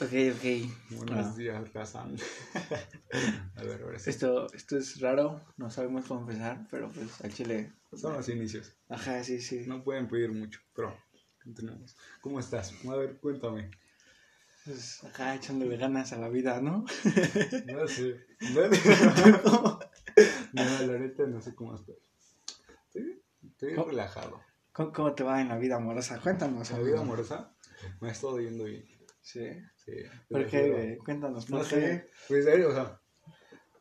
Ok, ok. Buenos Ah. días, Kazan. A ver, ahora sí. Esto, esto es raro, no sabemos cómo empezar, pero pues al chile. Son los inicios. Ajá, sí, sí. No pueden pedir mucho, pero continuamos. ¿Cómo estás? A ver, cuéntame. Pues acá echándole ganas a la vida, ¿no? No sé. No, no, la neta no sé cómo estás. Estoy, estoy ¿Cómo? relajado. ¿Cómo, cómo te va en la vida amorosa? Cuéntanos. La vida amorosa me ha estado yendo bien. Sí. Sí. ¿Por te qué, juro. güey? Cuéntanos. No ¿por sé. qué? Pues, eh, o sea,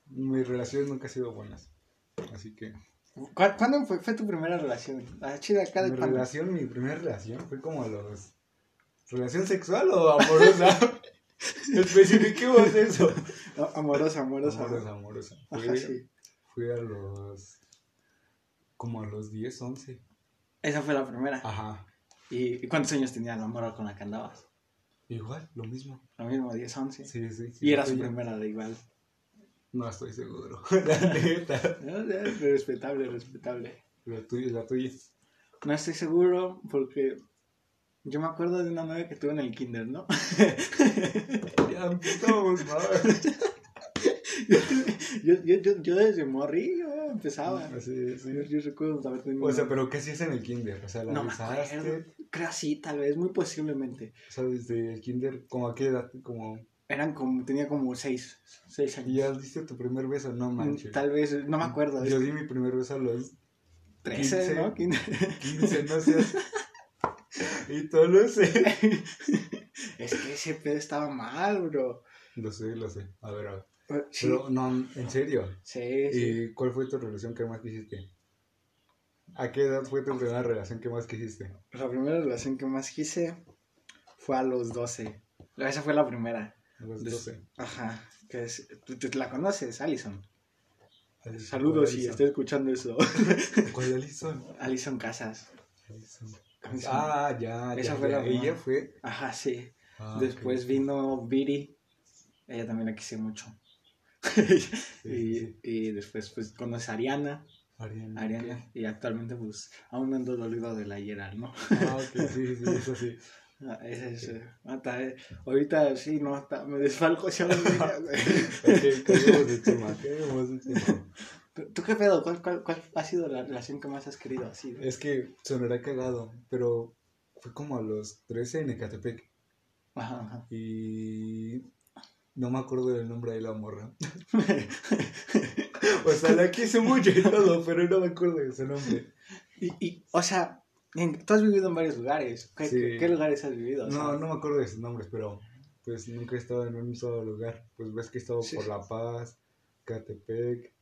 mis relaciones nunca han sido buenas. Así que. ¿Cu- ¿Cuándo fue, fue tu primera relación? Ah, chida, acá de Mi relación, mi primera relación fue como a los. ¿Relación sexual o amorosa? Especifiquemos eso. No, amorosa, amorosa. Amorosa, amorosa. Ajá, Fue, sí. fue a los. Como a los 10, 11. Esa fue la primera. Ajá. ¿Y, y cuántos años tenía la morra con la que andabas? Igual, lo mismo. Lo mismo, 10, 11. Sí, sí. sí. y era su primera de igual. No estoy seguro. La neta. No, respetable, respetable. La tuya, la tuya. No estoy seguro porque yo me acuerdo de una novia que tuve en el kinder, ¿no? Ya empezamos mal. yo, yo, yo, yo desde morrillo empezaba. Sí, sí. Yo, recuerdo haber tenido O sea, pero ¿qué hacías en el kinder? O sea, la No acuerdo. Creo así, tal vez, muy posiblemente. O sea, desde el kinder, ¿como a qué edad? Como... Eran como, tenía como seis, seis ¿Y años. ya diste tu primer beso? No manches. Tal vez, no me acuerdo. Yo di mi primer beso a los 13, 15. ¿no? 15. 15, no sé. y todo lo sé. es que ese pedo estaba mal, bro. Lo sé, lo sé. A ver, a ver. Sí, Pero, no, en serio. sí, sí. ¿Y cuál fue tu relación que más quisiste? ¿A qué edad fue tu primera relación que más quisiste? La primera relación que más quise fue a los 12. Esa fue la primera. A los Des- 12. Ajá. Que es, ¿tú, tú la conoces, Alison. ¿Cuál Saludos si estás escuchando eso. ¿Cuál Alison? Alison Casas. Ah, ya, Esa ya, fue ya. la Ella primera. fue. Ajá, sí. Ah, Después vino Viri. Ella también la quise mucho. Sí, y, sí. y después pues conoces a Ariana. Ariana. Ariana. Y actualmente pues aún ando dolido de la Gerald, ¿no? Ah, ok, sí, sí, eso sí. Ah, ese ah, eh, ahorita sí, no, ta- me desfalco ya la vida, güey. Ok, cambiemos de tema, cambiemos de tema. ¿Tú- ¿Tú qué pedo? ¿Cuál, cuál, ¿Cuál ha sido la relación que más has querido así? Es que sonará cagado, pero fue como a los 13 en Ecatepec Ajá, ajá. y no me acuerdo del nombre de la morra. O sea, la quise mucho y todo, pero no me acuerdo de su nombre. y, y, o sea, tú has vivido en varios lugares. ¿Qué, Sí. qué- qué lugares has vivido? O sea, No, no me acuerdo de sus nombres, pero pues nunca he estado en un solo lugar. Pues ves que he estado Sí. por La Paz, Catepec.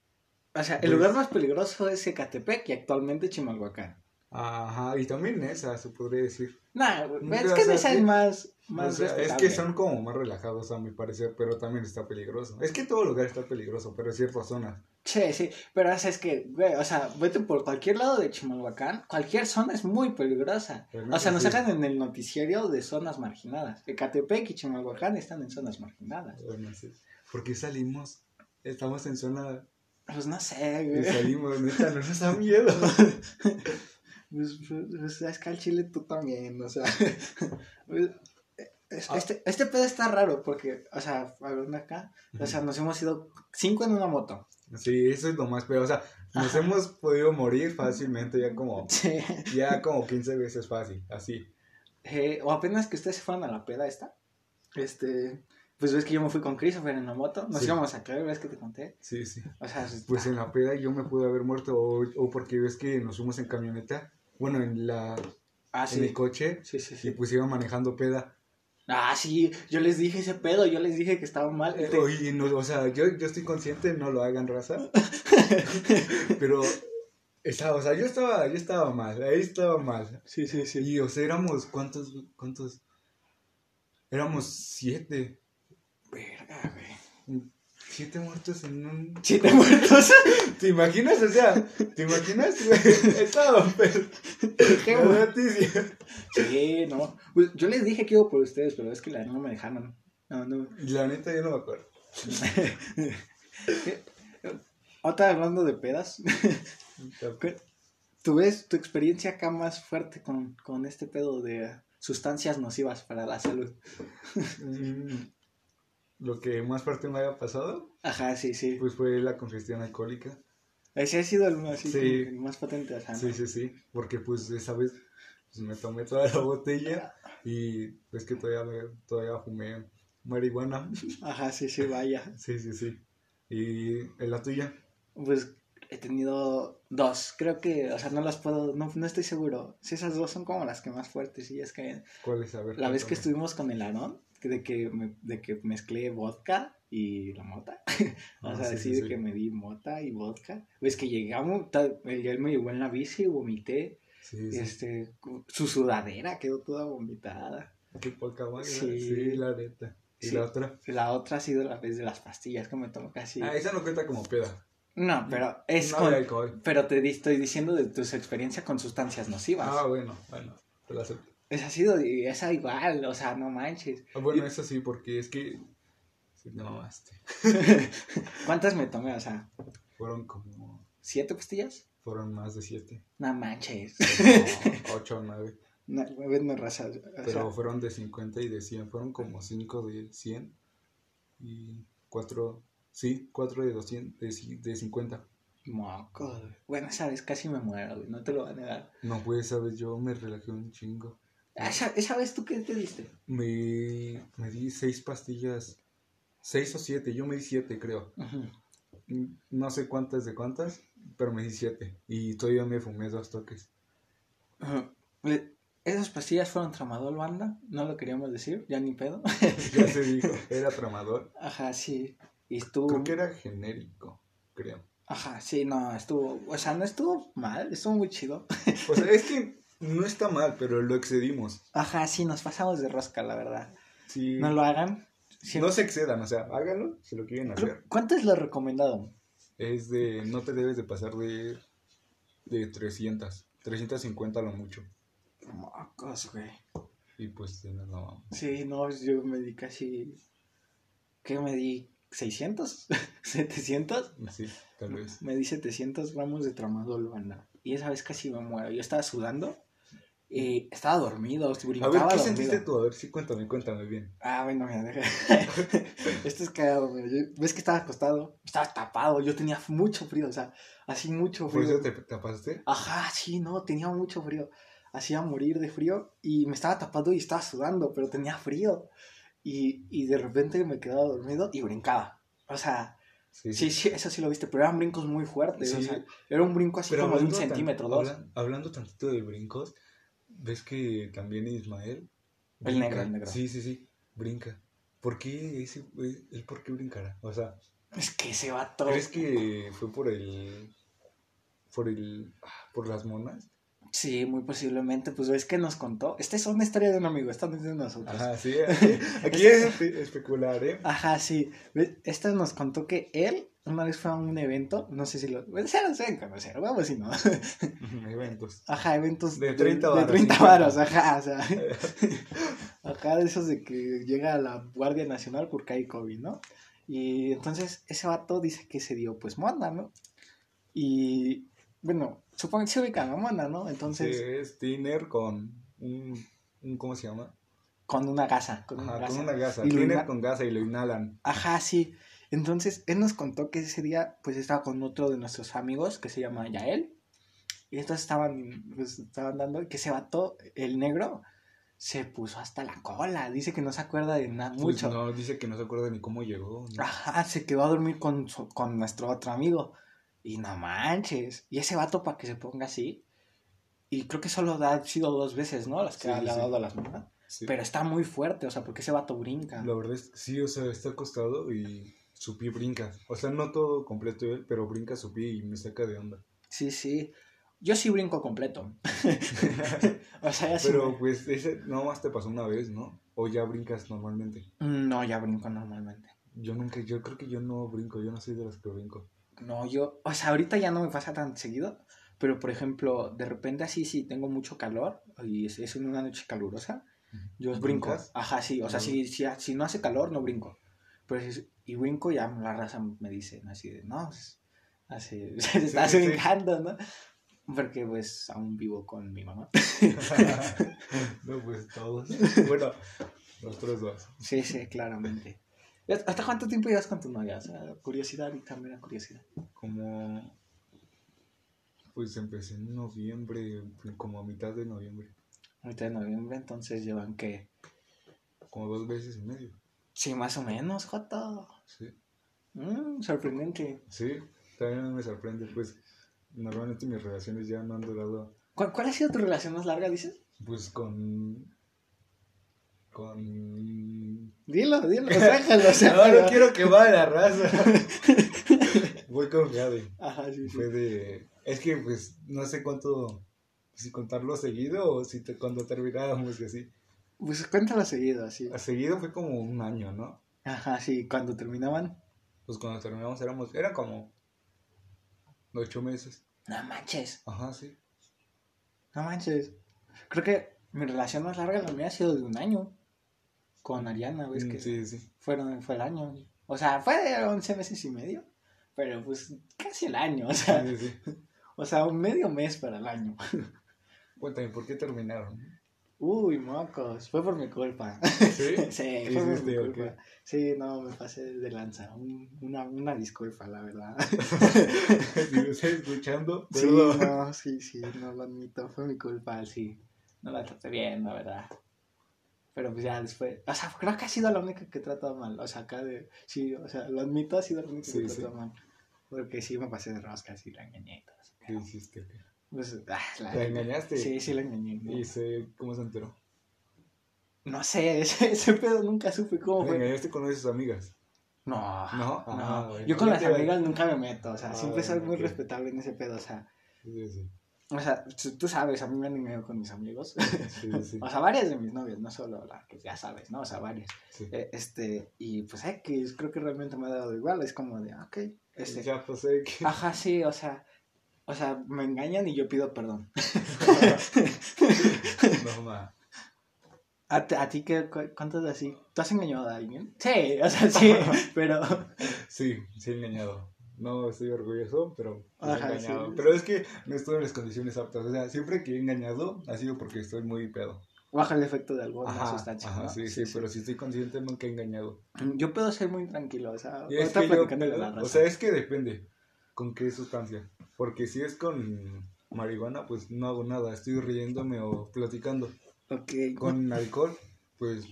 O sea, el pues- lugar más peligroso es Ecatepec y actualmente Chimalhuacán. Ajá, y también esa, se podría decir. Nah, Nunca, es que esa es más, O más sea, es que son como más relajados a mi parecer, pero también está peligroso. Es que todo lugar está peligroso, pero en ciertas zonas. Sí, sí, pero es que, güey, o sea, vete por cualquier lado de Chimalhuacán, cualquier zona es muy peligrosa. O sea, nos sí. sacan en el noticiario de zonas marginadas. Ecatepec y Chimalhuacán están en zonas marginadas. Bueno, sí. Porque salimos, estamos en zona Pues no sé, y güey. salimos, neta, no nos da miedo. Pues, pues, pues, es que al chile tú también, o sea. pues, es- Ah. este, este pedo está raro porque, o sea, ver, acá, o sea, nos hemos ido cinco en una moto. Sí, eso es lo más peor. O sea, nos Ajá. hemos podido morir fácilmente, ya como, Sí. ya como 15 veces fácil, así. Eh, o apenas que ustedes se fueron a la peda esta, este, pues ves que yo me fui con Christopher en la moto, nos Sí. íbamos a caer, ves que te conté. Sí, sí. O sea, Pues en la peda yo me pude haber muerto, o, o porque ves que nos fuimos en camioneta, bueno, en la ah, en el sí. coche, Sí, sí, y sí. pues iba manejando peda. Ah, sí, yo les dije ese pedo, yo les dije que estaba mal. Oye, no, o sea, yo, yo estoy consciente, no lo hagan raza. pero estaba, o sea, yo estaba, yo estaba mal, ahí estaba mal. Sí, sí, sí. Y o sea, éramos cuántos, cuántos, éramos siete, Verga, güey. Siete muertos en un. Siete muertos. ¿Te imaginas? O sea, ¿te imaginas? Estaba, pero. Qué noticia. Sí, no. Pues yo les dije que iba por ustedes, pero es que la no me dejaron. No, no. La neta yo no me acuerdo. Otra hablando de pedas. ¿Tú ves tu experiencia acá más fuerte con, con este pedo de, sustancias nocivas para la salud. Mm, Lo que más fuerte me haya pasado, Ajá, sí, sí. pues fue la congestión alcohólica. Ese ha sido el más, Sí. el más potente. O sea, Sí, sí, sí. Porque pues esa vez pues, me tomé toda la botella y pues que todavía, todavía fumé marihuana. Ajá, sí, sí, vaya. Sí, sí, sí. ¿Y en la tuya? Pues he tenido dos. Creo que, o sea, no las puedo, no, no estoy seguro. Si esas dos son como las que más fuertes. Y es que ¿Cuál es? A ver. la vez que estuvimos con el Aarón, de que, me, de que mezclé vodka y la mota. o Ah, sea, sí, sí, sí, de que me di mota y vodka. Ves que llegamos, él él me llevó en la bici, vomité. Sí, sí. Este, su sudadera quedó toda vomitada. Qué poca. Sí. La neta. ¿Y la otra? La otra ha sido la vez de las pastillas que me tomó casi. Ah, esa no cuenta como peda. No, pero es no con, de alcohol. Pero te estoy diciendo de tus experiencias con sustancias nocivas. Ah, bueno, bueno. Te la acepto. Esa ha sido, esa igual, o sea, no manches. Ah, bueno, eso sí, porque es que... Te mamaste. ¿Cuántas me tomé? O sea, Fueron como... ¿siete pastillas? Fueron más de siete. No manches. Como ocho o nueve. No, no raza. Sea, Pero fueron de 50 y de 100. Fueron como 5 de 100 y 4, sí, 4 de 200, de, de 50. moco. Bueno, esa vez casi me muero, güey, no te lo voy a negar. No, pues, sabes, yo me relajé un chingo. Ah, ¿Esa, esa vez tú qué te diste? Me, me di 6 pastillas, 6 o 7, yo me di 7 creo. Mm, No sé cuántas de cuántas, pero me di 7. Y todavía me fumé dos toques. Le- Esas pastillas fueron tramadol, banda, no lo queríamos decir, ya ni pedo. Ya se dijo, era tramador. Ajá, sí. Y estuvo... Creo que era genérico, creo. Ajá, sí, no, estuvo... O sea, no estuvo mal, estuvo muy chido. O sea, es que no está mal, pero lo excedimos. Ajá, sí, nos pasamos de rosca, la verdad. Sí. No lo hagan. Siempre- No se excedan, o sea, háganlo si lo quieren hacer. ¿Cuánto es lo recomendado? Es de, no te debes de pasar de, de 300, 350 a lo mucho. Mocos, güey. Y pues no, no, Sí, no, yo me di casi... ¿Qué me di? ¿600? ¿700? sí, tal vez. Me di 700 gramos de tramadol, banda. Y esa vez casi me muero. Yo estaba sudando. Y estaba dormido, A ver, brincaba ¿qué dormido. sentiste tú? A ver, sí, cuéntame, cuéntame bien. Ah, bueno, mira, deja. Esto es cagado. Yo- ¿Ves que estaba acostado? Estaba tapado. Yo tenía mucho frío, o sea, así mucho ¿Por frío. eso te tapaste? Ajá, sí, no, tenía mucho frío. Hacía morir de frío y me estaba tapando y estaba sudando, pero tenía frío. Y, y de repente me quedaba dormido y brincaba. O sea, Sí, sí, sí, eso sí lo viste, pero eran brincos muy fuertes. O Sí. sea, era un brinco así como de un hablando tan- centímetro, dos. habla- hablando tantito de brincos, ¿ves que también Ismael? El negro, el negro. Sí, sí, sí, brinca. ¿Por qué ese, él por qué brincará? O sea, Es que ese vato. ¿crees que fue por el... por el... ah, por las monas? Sí, muy posiblemente. Pues ves que nos contó. Esta es una historia de un amigo, esta no es de nosotros. Ajá, sí. Aquí, es espe- especular, ¿eh? Ajá, sí. Esta nos contó que él una vez fue a un evento, no sé si lo... Se lo deben conocer, vamos si no. Eventos. Ajá, eventos De 30 de varos, 30 50. varos, ajá, o sea. Acá de esos de que llega la Guardia Nacional porque hay COVID, ¿no? Y entonces ese vato dice que se dio pues mona, ¿no? Y bueno, supongo que se ubica la mona, ¿no? Entonces, Sí, es Tiner con un, un- ¿Cómo se llama? con una gasa, con una gasa. con una gasa. Y Tiner con gasa y lo inhalan. Ajá, sí. Entonces, él nos contó que ese día, pues, estaba con otro de nuestros amigos que se llama Yael. Y entonces estaban, pues, estaban dando que ese vato, el negro, se puso hasta la cola. Dice que no se acuerda de nada Pues mucho. no, dice que no se acuerda ni cómo llegó. Ajá, se quedó a dormir con, su- con nuestro otro amigo. Y no manches. Y ese vato, para que se ponga así. Y creo que solo ha sido dos veces, ¿no? Las que Sí, le ha sí. dado a las monas. Sí. Pero está muy fuerte, o sea, porque ese vato brinca. La verdad es que sí, o sea, está acostado y su pie brinca. O sea, no todo completo él, pero brinca su pie y me saca de onda. Sí, sí. Yo sí brinco completo. o sea, ya Pero pues ese no más te pasó una vez, ¿no? O ya brincas normalmente. No, ya brinco normalmente. Yo nunca, yo creo que yo no brinco, yo no soy de los que brinco. No, yo, o sea, ahorita ya no me pasa tan seguido, pero por ejemplo, de repente así, si tengo mucho calor y es, es una noche calurosa, yo brinco. ¿Brincas? Ajá, sí, o sea, si, si, si no hace calor, no brinco. Pero si, y brinco, ya la raza me dice así de, no, pues, hace, se está sí. brincando, ¿no? Porque pues aún vivo con mi mamá. no, pues todos. Bueno, nosotros dos. Sí, sí, claramente. ¿Hasta cuánto tiempo llevas con tu novia? O sea, curiosidad y también la curiosidad. Como. Pues empecé en noviembre, como a mitad de noviembre. A mitad de noviembre, entonces llevan que. Como dos veces y medio. Sí, más o menos, Joto. Sí. Mm, sorprendente. Sí, también me sorprende, pues normalmente mis relaciones ya no han durado. ¿Cuál, cuál ha sido tu relación más larga, dices? Pues con. Con. Dilo, dilo, déjalo. O sea, no, no quiero que vaya la raza. Voy con. Ajá, sí, sí. Fue de. Es que, pues, no sé cuánto. Si contarlo seguido o si te, cuando terminábamos y así. Pues cuéntalo seguido, así. A seguido fue como un año, ¿no? Ajá, sí. Cuando terminaban. Pues cuando terminamos éramos. Era como. Ocho meses. No manches. Ajá, sí. No manches. Creo que mi relación más larga la mía ha sido de un año. Con Ariana, ¿ves? Mm, que Sí, sí. fueron, fue el año. O sea, fue de 11 meses y medio. Pero pues casi el año. O sea, Sí, sí. o sea un medio mes para el año. Cuéntame, ¿por qué terminaron? Uy, mocos. Fue por mi culpa. ¿Sí? Sí, ¿Qué fue por mi culpa. Sí, no, me pasé de lanza. Un- una, una disculpa, la verdad. si me estás escuchando, Sí, perdón. no, sí, sí, no lo admito. Fue mi culpa, sí. No la traté bien, la verdad. Pero pues ya después. O sea, creo que ha sido la única que he tratado mal. O sea, acá de. Sí, o sea, lo admito, ha sido la única que Sí, he sí. tratado mal. Porque sí me pasé de roscas y la engañé y todo eso. ¿Qué hiciste? Pues, ah, la, ¿La engañaste? Sí, sí la engañé. ¿no? ¿Y se, cómo se enteró? No sé, ese, ese pedo nunca supe cómo ¿La fue. engañaste con esas amigas? No, ¿No? no. Ah, bueno. Yo con las amigas nunca me meto, o sea, Ah, siempre soy muy respetable en ese pedo, o sea, Sí, sí. O sea, tú sabes, a mí me han engañado con mis amigos, Sí, sí. o sea, varias de mis novias, no solo la que ya sabes, ¿no? O sea, varias, sí. Eh, este, y pues, eh, que creo que realmente me ha dado igual, es como de, ah, ok, este, Ya pasé que... ajá, sí, o sea, o sea, me engañan y yo pido perdón. no, ma. ¿A, a ti qué, cu- cuántas de así? ¿Tú has engañado a alguien? Sí, o sea, sí, pero... Sí, sí he engañado. No estoy orgulloso, pero he Ajá, engañado. sí. Pero es que no estoy en las condiciones aptas. O sea, siempre que he engañado ha sido porque estoy muy pedo. Baja el efecto de alguna Ajá, sustancia, ajá, ¿no? sí, sí, pero si estoy consciente nunca he engañado. Yo puedo ser muy tranquilo, o sea, es que yo, platicando de la o raza. sea, es que depende con qué sustancia. Porque si es con marihuana, pues no hago nada, estoy riéndome o platicando. Ok, Con alcohol, pues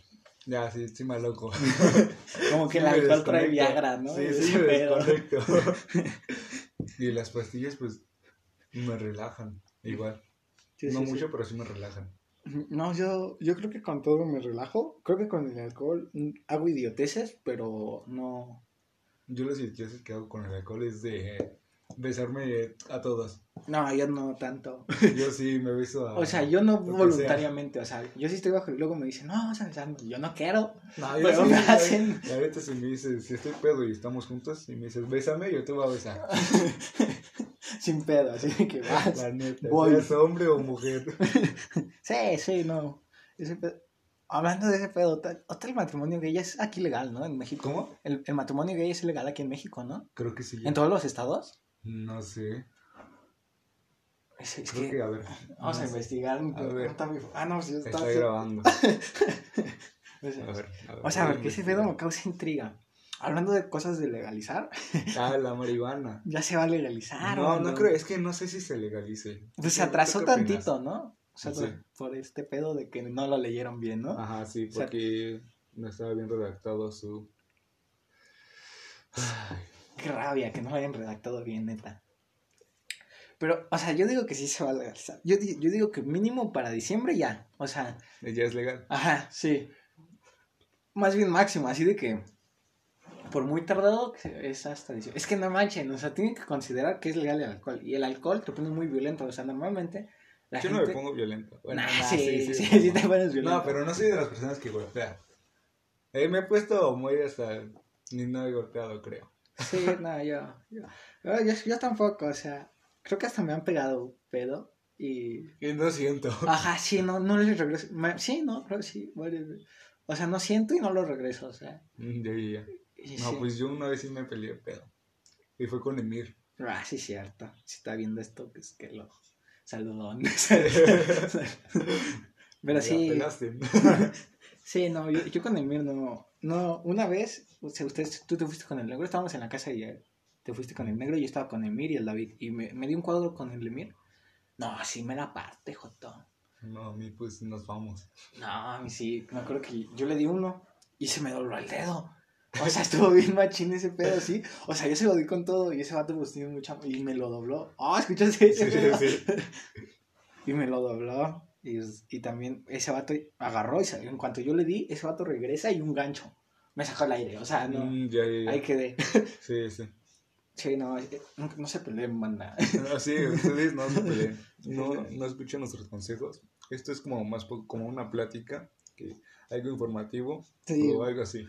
ya, sí, sí me loco. como que el Sí alcohol trae. Viagra, ¿no? Sí, sí, desconecto. y las pastillas, pues, me relajan, igual. Sí, no sí, mucho, pero sí me relajan. No, yo, yo creo que con todo me relajo. Creo que con el alcohol mm, hago idioteces, pero no. Yo las idioteces que hago con el alcohol es de besarme a todas. No, yo no tanto. Yo sí me beso a... O sea, yo no voluntariamente, o sea, yo sí estoy bajo y luego me dicen, no, vamos a besarnos. Yo no quiero. No, yo Pero sí, me hacen. La neta, si me dices, si estoy pedo y estamos juntos, y me dices, bésame, yo te voy a besar. Sin pedo, así que vas. La neta, Voy. seas hombre o mujer. Sí, sí, no. Ese pedo- Hablando de ese pedo, hasta el matrimonio gay es aquí legal, ¿no? En México. ¿Cómo? El, el matrimonio gay es legal aquí en México, ¿no? Creo que sí. ¿En todos los estados? No sé. Es, es Creo que, que, a ver. vamos no a sé. investigar. A ver. Ah, no, sí, está. Sí. grabando. O sea, A ver, a ver, O sea, a porque ese investigar. pedo me causa intriga. Hablando de cosas de legalizar, Ah, la marihuana. ya se va a legalizar. no, mano. no creo, es que no sé si se legalice. Pues se ¿Tú- tú atrasó opinas? tantito, ¿no? O sea, Sí. por, por este pedo de que no lo leyeron bien, ¿no? Ajá, sí, O sea- porque no estaba bien redactado su... Qué rabia que no lo hayan redactado bien, neta. Pero, o sea, yo digo que sí se va a legalizar. Yo, yo digo que mínimo para diciembre ya. O sea, Ya es legal. ajá, sí. Más bien máximo, así de que por muy tardado es hasta diciembre. Es que no manchen, o sea, tienen que considerar que es legal el alcohol. Y el alcohol te pone muy violento. O sea, normalmente la Yo gente... no me pongo violento. Bueno, Nah, nah, sí, sí, sí, sí, te pones violento. No, pero no soy de las personas que golpean. Eh, me he puesto muy hasta... Ni no he golpeado, creo. Sí, no, yo, yo, yo, yo, tampoco, o sea, creo que hasta me han pegado pedo y... Y no siento. Ajá, sí, no, no les regreso. Me- sí, no, creo sí, varias veces. O sea, no siento y no lo regreso, o sea. Mm, Ya, ya, ya. No, sí. pues yo una vez sí me peleé pedo. Y fue con Emir. Ah, sí, cierto. Si está viendo esto, pues que lo, Saludón. Pero sí. Sí, no, yo, yo con Emir no. No, una vez, o sea, ustedes, tú te fuiste con el negro, estábamos en la casa y eh, te fuiste con el negro y yo estaba con Emir y el David. Y me, me dio un cuadro con el Emir. No, sí me la parte, Joto. No, a mí pues nos vamos. No, a mí sí, me acuerdo que yo le di uno y se me dobló el dedo. O sea, estuvo bien machín ese pedo, sí. O sea, yo se lo di con todo y ese vato pues tiene mucha... Y me lo dobló. Ah, ¿escuchaste ese Sí, pedo? sí. Y me lo dobló. Y, y también ese vato agarró y salió. En cuanto yo le di, ese vato regresa y un gancho. Me sacó el aire. O sea, no. Mm, ya, ya, ya. Ahí quedé. Sí, sí. Sí, no, eh, no, no se peleen, banda. No, sí, ustedes no se peleen. No, no escuchen nuestros consejos. Esto es como más como una plática, que algo informativo Sí. o algo así.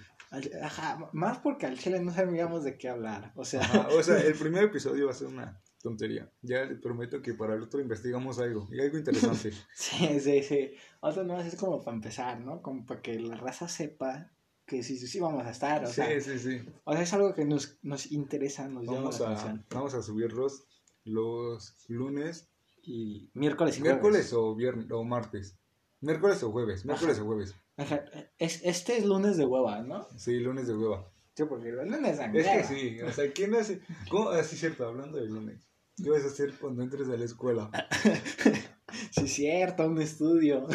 Ajá, más porque al chile no sabíamos de qué hablar. O sea, Ajá, o sea, el primer episodio va a ser una tontería. Ya les prometo que para el otro investigamos algo y algo interesante. sí, sí, sí. Otro no es como para empezar, ¿no? Como para que la raza sepa que sí, sí, sí vamos a estar. O Sí, sea, sí, sí. o sea es algo que nos, nos interesa, nos llama Vamos la a, atención. vamos a subirlos los lunes, Y miércoles y jueves. miércoles o viernes o martes. Miércoles o jueves, miércoles o jueves. Ajá, es, este es lunes de hueva, ¿no? Sí, lunes de hueva. Sí, porque los lunes Es que sí, o sea, ¿quién hace? ¿Cómo? Así cierto, hablando de lunes. ¿Qué vas a hacer cuando entres a la escuela? Sí, cierto, un estudio.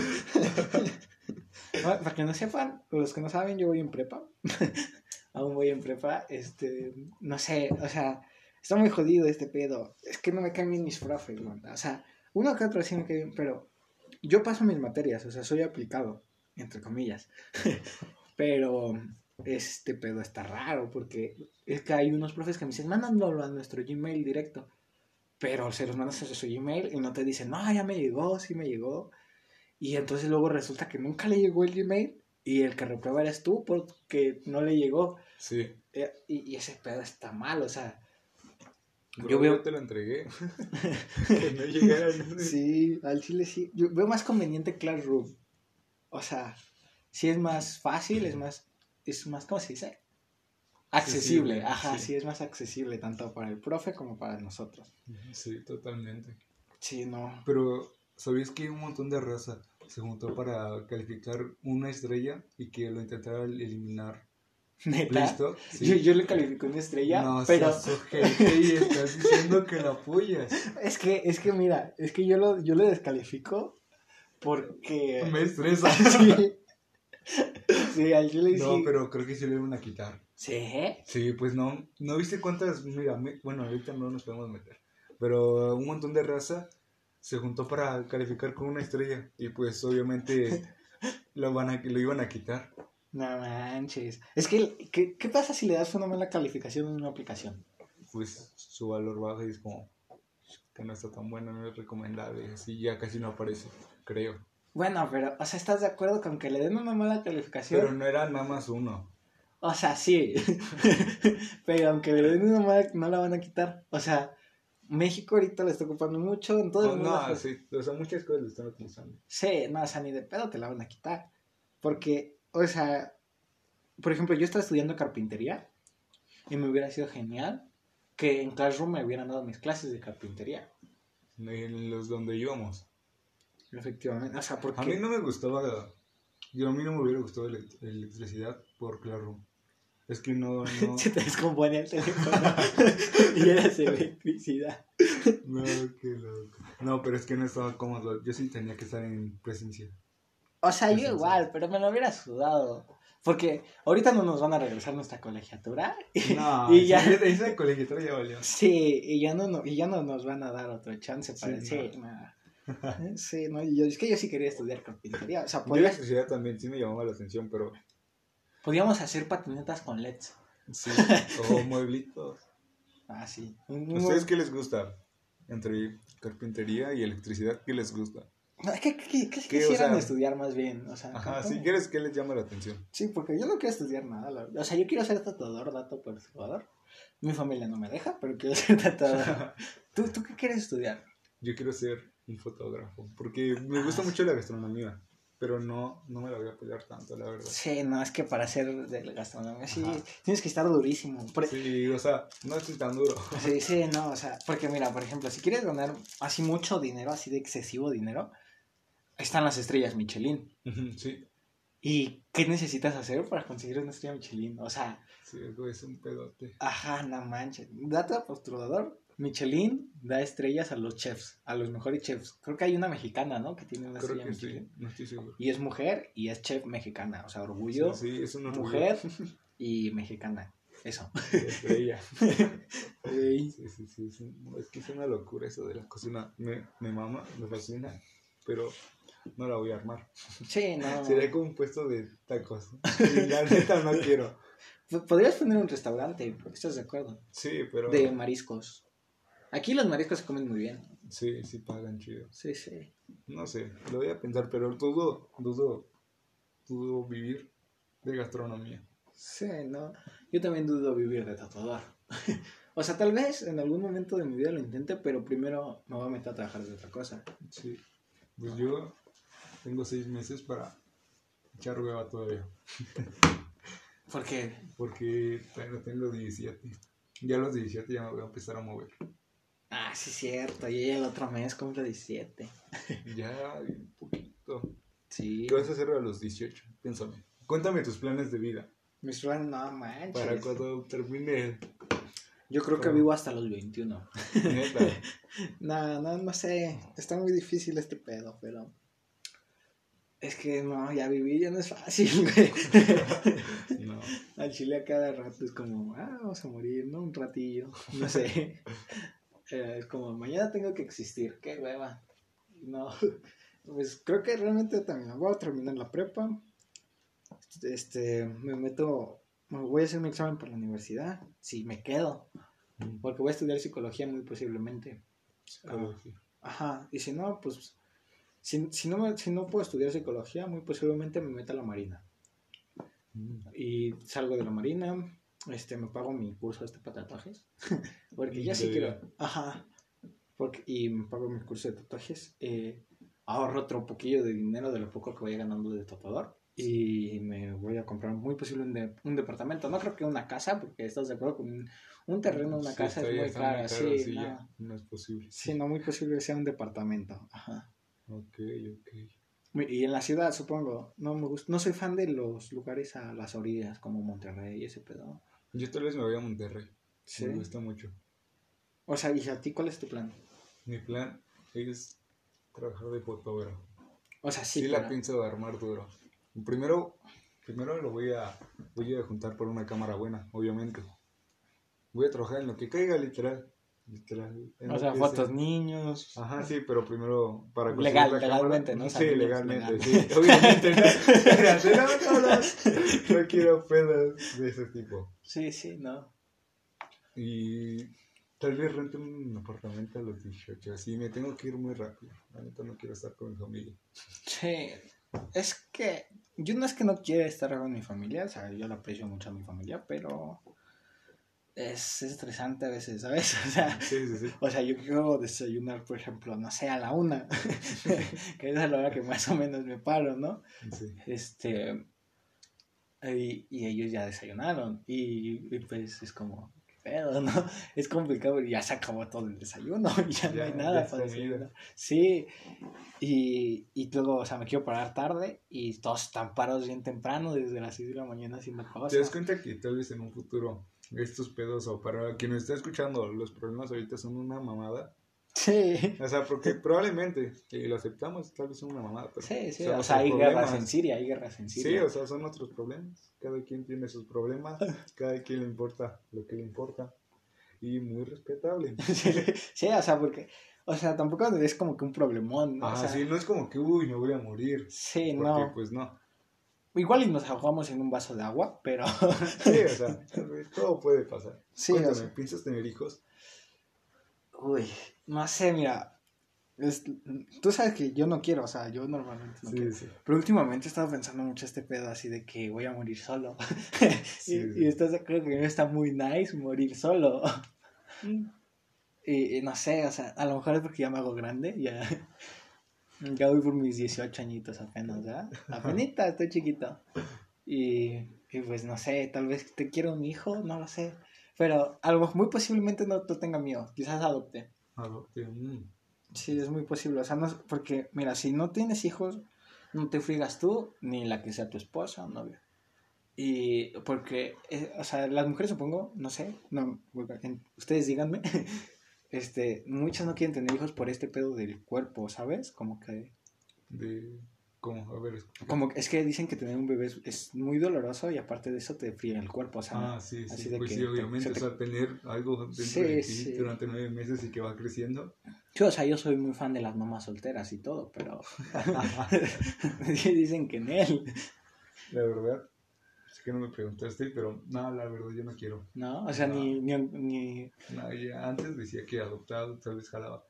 Ah, Para que no sepan, los que no saben, yo voy en prepa. Aún voy en prepa. Este, no sé, o sea, está muy jodido este pedo. Es que no me caen bien mis profes, man. O sea, uno que otro sí me cae bien, pero yo paso mis materias, o sea, soy aplicado, entre comillas. pero este pedo está raro porque es que hay unos profes que me dicen, mándalo a nuestro Gmail directo. Pero se los mandas a su Gmail y no te dicen, no, ya me llegó, sí me llegó. Y entonces luego resulta que nunca le llegó el Gmail y el que reprueba eres tú porque no le llegó. Sí. Eh, Y, y ese pedo está mal, o sea. Bro, Yo veo- te lo entregué. que no llegara el. Sí, al chile sí. Yo veo más conveniente Classroom. O sea, sí es más fácil, es más, es más, ¿cómo se dice? Accesible, Accesible, ajá, sí. sí. es más accesible tanto para el profe como para nosotros. Sí, totalmente. Sí, no. Pero, ¿sabías que un montón de raza se juntó para calificar una estrella y que lo intentara eliminar? Neta. ¿Listo? Sí. Yo, yo le califico una estrella, no pero seas ojete y estás diciendo que la apoyas. es que, es que mira, es que yo lo, yo le descalifico porque Me estresa. sí, sí, al chile No, sí. pero creo que sí le iban a quitar. Sí, Sí, pues no, ¿no viste cuántas? Mira, me- bueno, ahorita no nos podemos meter, pero un montón de raza se juntó para calificar con una estrella y pues obviamente lo, van a, lo iban a quitar. no manches. Es que, ¿qué, qué pasa si le das una mala calificación en una aplicación? Pues su valor baja y es como que no está tan bueno, no es recomendable, así ya casi no aparece, creo. Bueno, pero, o sea, ¿estás de acuerdo con que le den una mala calificación? Pero no era nada más uno. O sea, sí. pero aunque le mala, no la van a quitar. O sea, México ahorita la está ocupando mucho en todo el No, mundo. no, sí, o sea, muchas cosas lo están utilizando. Sí, no, o sea, ni de pedo te la van a quitar. Porque, o sea, por ejemplo, yo estaba estudiando carpintería y me hubiera sido genial que en Classroom me hubieran dado mis clases de carpintería. En los donde íbamos. Efectivamente, o sea, porque... A mí no me gustaba, yo a mí no me hubiera gustado la elect- electricidad por Classroom. Es que no, no, Se te descompone el teléfono y eras electricidad. no, qué loco. No, pero es que no estaba cómodo, yo sí tenía que estar en presencia. O sea, yo igual, pero me lo hubiera sudado. Porque ahorita no nos van a regresar nuestra colegiatura. No, Y ya- esa- esa colegiatura ya valió. Sí, y ya no, no- y ya no nos van a dar otro chance para Sí, sí, nada. Sí, no, yo, es que yo sí quería estudiar carpintería. O sea, Yo también sí me llamaba la atención, pero podíamos hacer patinetas con LEDs. sí, o mueblitos. Ah, sí. ¿Ustedes qué les gusta? Entre carpintería y electricidad, ¿qué les gusta? ¿Qué? O quisieran sea- estudiar más bien. O sea, Ajá, ¿cómo? si quieres, ¿qué les llama la atención? Sí, porque yo no quiero estudiar nada. O sea, yo quiero ser tatuador, dato perturbador. Mi familia no me deja, pero quiero ser tatuador. ¿Tú, ¿Tú qué quieres estudiar? Yo quiero ser un fotógrafo, porque me Ah, gusta sí. mucho la gastronomía. pero no, no me la voy a pelear tanto, la verdad. Sí, no, es que para hacer de la gastronomía, sí, Ajá. tienes que estar durísimo. Por- Sí, o sea, no estoy tan duro. Sí, sí, no, o sea, porque mira, por ejemplo, si quieres ganar así mucho dinero, así de excesivo dinero, están las estrellas Michelin. Sí, ¿Y qué necesitas hacer para conseguir una estrella Michelin? O sea, sí, es un pedote. ajá, no manches. Dato postulador, Michelin da estrellas a los chefs, a los mejores chefs. Creo que hay una mexicana, ¿no? Que tiene una Creo estrella que sí, Michelin. no estoy seguro. Y es mujer y es chef mexicana, o sea, orgullo, Sí, sí, es una mujer y mexicana. Eso. estrella. Sí, sí, sí, es, que es una locura eso de la cocina. Me, me mama, me fascina, pero no la voy a armar. Sí, no. Sería como un puesto de tacos. Y la neta no quiero. Podrías poner un restaurante, ¿estás de acuerdo? Sí, pero. De mariscos. Aquí los mariscos se comen muy bien. Sí, sí pagan chido. Sí, sí. No sé, lo voy a pensar, pero dudo, dudo, dudo vivir de gastronomía. Sí, no. Yo también dudo vivir de tatuador. o sea, tal vez en algún momento de mi vida lo intente, pero primero me voy a meter a trabajar de otra cosa. Sí. Pues yo tengo seis meses para echar hueva todavía. Porque, Porque todavía no tengo 17. Ya a los 17 ya me voy a empezar a mover. Ah, sí, cierto. Y el otro mes cumple 17. Ya, un poquito. Sí. ¿Qué vas a hacer a los 18? Piénsame. Cuéntame tus planes de vida. Mis planes, no manches. Para cuando termine. Yo creo que vivo hasta los 21. Neta. No, no, no sé. Está muy difícil este pedo, pero. Es que no, ya vivir ya no es fácil, güey. No. Al chile a cada rato es como, ah, vamos a morir, ¿no? Un ratillo, no sé. Eh, como, mañana tengo que existir, qué hueva. No, pues creo que realmente también voy a terminar la prepa. Este, me meto, me voy a hacer mi examen para la universidad, si me quedo, porque voy a estudiar psicología muy posiblemente. Sí. Ajá, y si no, pues, si, si, no, me- si no puedo estudiar psicología, muy posiblemente me meta a la marina. Mm. y salgo de la marina, este, me pago mi curso este para tatuajes, porque ya sí quiero, ajá, porque, y me pago mi curso de tatuajes, eh, ahorro otro poquillo de dinero de lo poco que vaya ganando de tatuador y me voy a comprar muy posible un, de- un departamento, no creo que una casa, porque estás de acuerdo con un, un terreno, una Sí, casa es muy cara, sí, sí, no, no es posible. sí, no muy posible que sea un departamento, ajá. Ok, ok. Y en la ciudad, supongo, no me gusta, no soy fan de los lugares a las orillas como Monterrey y ese pedo. Yo tal vez me voy a Monterrey. Sí. Me gusta mucho. O sea, ¿y a ti cuál es tu plan? Mi plan es trabajar de fotógrafo. O sea, sí, Sí, la pienso armar duro. Primero, primero lo voy a, voy a juntar por una cámara buena, obviamente. Voy a trabajar en lo que caiga, literal. Literal. o sea, fotos sea. niños. Ajá, sí, pero primero para conseguir Legal- la cámara- legalmente, ¿no? Sí, Sabiendo legalmente, legal. sí. Obviamente, no. No, quiero pedos de ese tipo. Sí, sí, no. Y tal vez rente un apartamento a los 18. Así me tengo que ir muy rápido. La neta no quiero estar con mi familia. Sí. Es que yo no es que no quiera estar con mi familia, o sea, yo la aprecio mucho a mi familia, pero es estresante a veces, ¿sabes? O sea, Sí, sí, sí. o sea, yo quiero desayunar, por ejemplo, no sé, a la una, que es a la hora que más o menos me paro, ¿no? sí. Este. Y, y ellos ya desayunaron. Y, y pues es como, ¿qué pedo, ¿no? Es complicado. y Ya se acabó todo el desayuno. y Ya, no Ya, hay ya nada para desayunar. Sí. Y, y luego, o sea, me quiero parar tarde. Y todos están parados bien temprano, desde las 6 de la mañana haciendo ¿Te cosas. das cuenta que tal vez en un futuro estos pedos o para quien nos está escuchando los problemas ahorita son una mamada? Sí. O sea, porque probablemente, si lo aceptamos, tal vez son una mamada. Pero Sí, sí. O sea, hay guerras en Siria, hay guerras en Sí, Siria. o sea, son nuestros problemas. Cada quien tiene sus problemas, cada quien le importa lo que le importa. Y muy respetable. sí, o sea, porque, o sea, tampoco es como que un problemón, ¿no? O Ah, sea, sí, no es como que, uy, me voy a morir. sí, Porque, no. pues no. Igual y nos ahogamos en un vaso de agua, pero Sí, o sea, todo puede pasar. sí, o Cuéntame, sea, ¿piensas tener hijos? uy, no sé, mira, es- tú sabes que yo no quiero, o sea, yo normalmente no quiero, sí. pero últimamente he estado pensando mucho este pedo así de que voy a morir solo, Sí, y, sí. y estás acuerdo que no está muy nice morir solo, y, y no sé, o sea, a lo mejor es porque ya me hago grande, ya, Ya voy por mis 18 añitos apenas, ¿verdad? Apenas estoy chiquito. Y, y, pues no sé, tal vez te quiero un hijo, no lo sé. Pero algo muy posiblemente no te tenga mío, quizás adopte. Adopte. mm. Sí, es muy posible. O sea, no, porque, mira, si no tienes hijos, no te friegas tú, ni la que sea tu esposa o novia. Y porque, eh, o sea, las mujeres supongo, no sé, no, ustedes díganme, este, muchas no quieren tener hijos por este pedo del cuerpo, ¿sabes? Como que, De. ¿Cómo? A ver. explica. como es que dicen que tener un bebé es, es muy doloroso y aparte de eso te fría el cuerpo, o sea, Ah, sí, así sí. de Pues que sí, te- obviamente. te- O sea, tener algo dentro Sí, de ti sí. durante nueve meses y que va creciendo. Sí, o sea, yo soy muy fan de las mamás solteras y todo, pero dicen que en él. La verdad. Es que no me preguntaste, pero no, la verdad yo no quiero. ¿No? O sea, No. ni, ni, ni... No, ya antes decía que adoptado tal vez jalaba.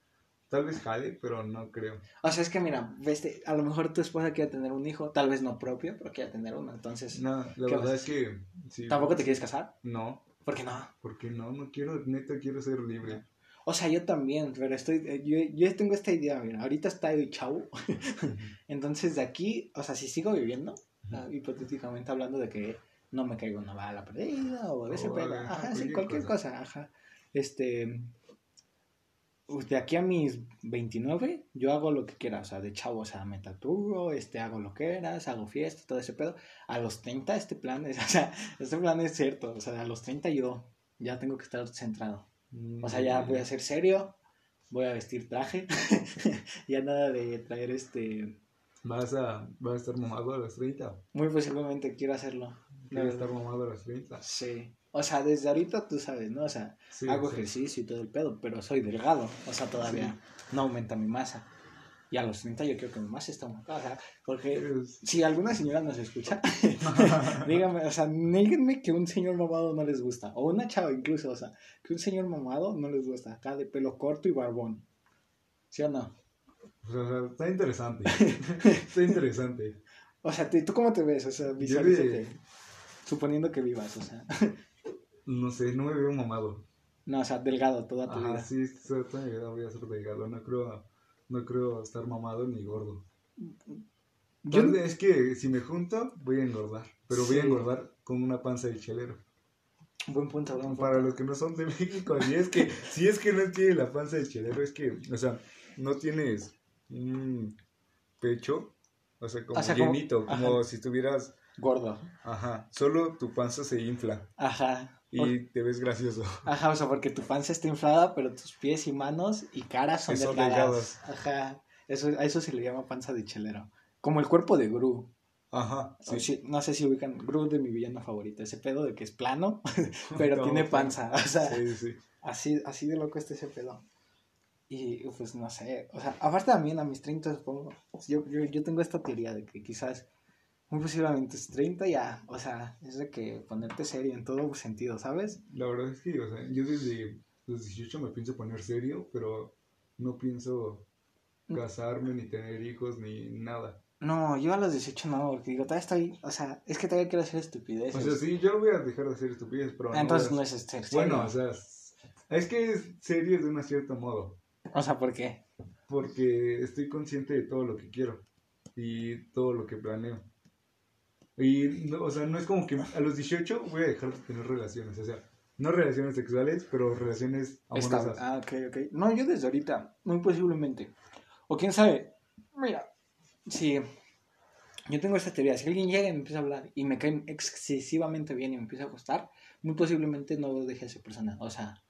Tal vez jale, pero no creo. O sea, es que mira, veste, a lo mejor tu esposa quiere tener un hijo, tal vez no propio, pero quiere tener uno, entonces... No, la ¿Qué verdad vas es que. Sí, ¿Tampoco te quieres casar? No, ¿Por qué no? porque no, no quiero, neta quiero ser libre. O sea, yo también, pero estoy... eh, Yo, yo tengo esta idea, mira, ahorita estoy chavo, entonces de aquí, o sea, si sigo viviendo, ah, hipotéticamente hablando de que no me caiga una bala perdida o ese O, pedo, ajá, sí, cualquier cosa. cosa, ajá. Este... De aquí a mis 29, yo hago lo que quiera, o sea, de chavo, o sea, me tatúo, este, hago lo que quieras, hago fiesta, todo ese pedo. A los 30 este plan es, o sea, este plan es cierto, o sea, a los 30 yo ya tengo que estar centrado. O sea, ya voy a ser serio, voy a vestir traje, ya nada de traer este... ¿Vas a, vas a estar mamado a los 30. Muy posiblemente quiero hacerlo. ¿Quieres estar mamado a los 30? Sí. O sea, desde ahorita tú sabes, ¿no? O sea, Sí, hago sí. ejercicio y todo el pedo, pero soy delgado. O sea, todavía no aumenta mi masa. Y a los 30 yo creo que mi masa está aumentada. O sea, porque Es- si alguna señora nos escucha, dígame, o sea, díganme que un señor mamado no les gusta. O una chava incluso, o sea, que un señor mamado no les gusta. Acá de pelo corto y barbón. ¿Sí o no? O sea, está interesante. está interesante. O sea, ¿tú tú cómo te ves? O sea, visualízate. Suponiendo que vivas, o sea. No sé, no me veo mamado. No, o sea, delgado toda tu Ajá, vida. sí, sí, toda mi vida voy a ser delgado. No creo, no creo estar mamado ni gordo. Yo, es que si me junto, voy a engordar. Pero voy a engordar con una panza de chelero. buen punto, buen punto. Para los que no son de México, si es que, si es que no tienes la panza de chelero, es que, o sea, no tienes un pecho, o sea, como O sea, como- llenito, como, ajá. si estuvieras, Gordo. ajá, solo tu panza se infla Ajá. y O- te ves gracioso. Ajá, o sea, porque tu panza está inflada, pero tus pies y manos y caras son, son delgadas. Ajá. Eso, a eso se le llama panza de chelero. Como el cuerpo de Gru. Ajá, sí. sí, no sé si ubican. Gru de mi villano favorito. Ese pedo de que es plano, pero No, tiene panza. O sea, Sí, sí. así, así de loco está ese pedo. Y pues no sé. O sea, aparte también a mis 30 supongo. Yo, yo, yo tengo esta teoría de que quizás. Muy posiblemente es 30 ya. O sea, es de que ponerte serio en todo sentido, ¿sabes? La verdad es que, o sea, yo desde los 18 me pienso poner serio, pero no pienso Mm. casarme, ni tener hijos, ni nada. No, yo a los 18 no, porque digo, todavía estoy, o sea, es que todavía quiero hacer estupideces. O sea, sí, yo no voy a dejar de hacer estupideces, pero Entonces no a- es ser serio. Bueno, o sea, es que es serio de un cierto modo, O sea, ¿por qué? porque estoy consciente de todo lo que quiero y todo lo que planeo. Y, no, o sea, no es como que a los 18 voy a dejar de tener relaciones, o sea, no relaciones sexuales, pero relaciones amorosas. ah, ok, ok. No, yo desde ahorita, muy posiblemente. O quién sabe, mira, si yo tengo esta teoría, si alguien llega y me empieza a hablar y me cae excesivamente bien y me empieza a gustar, muy posiblemente no deje a esa persona. O sea,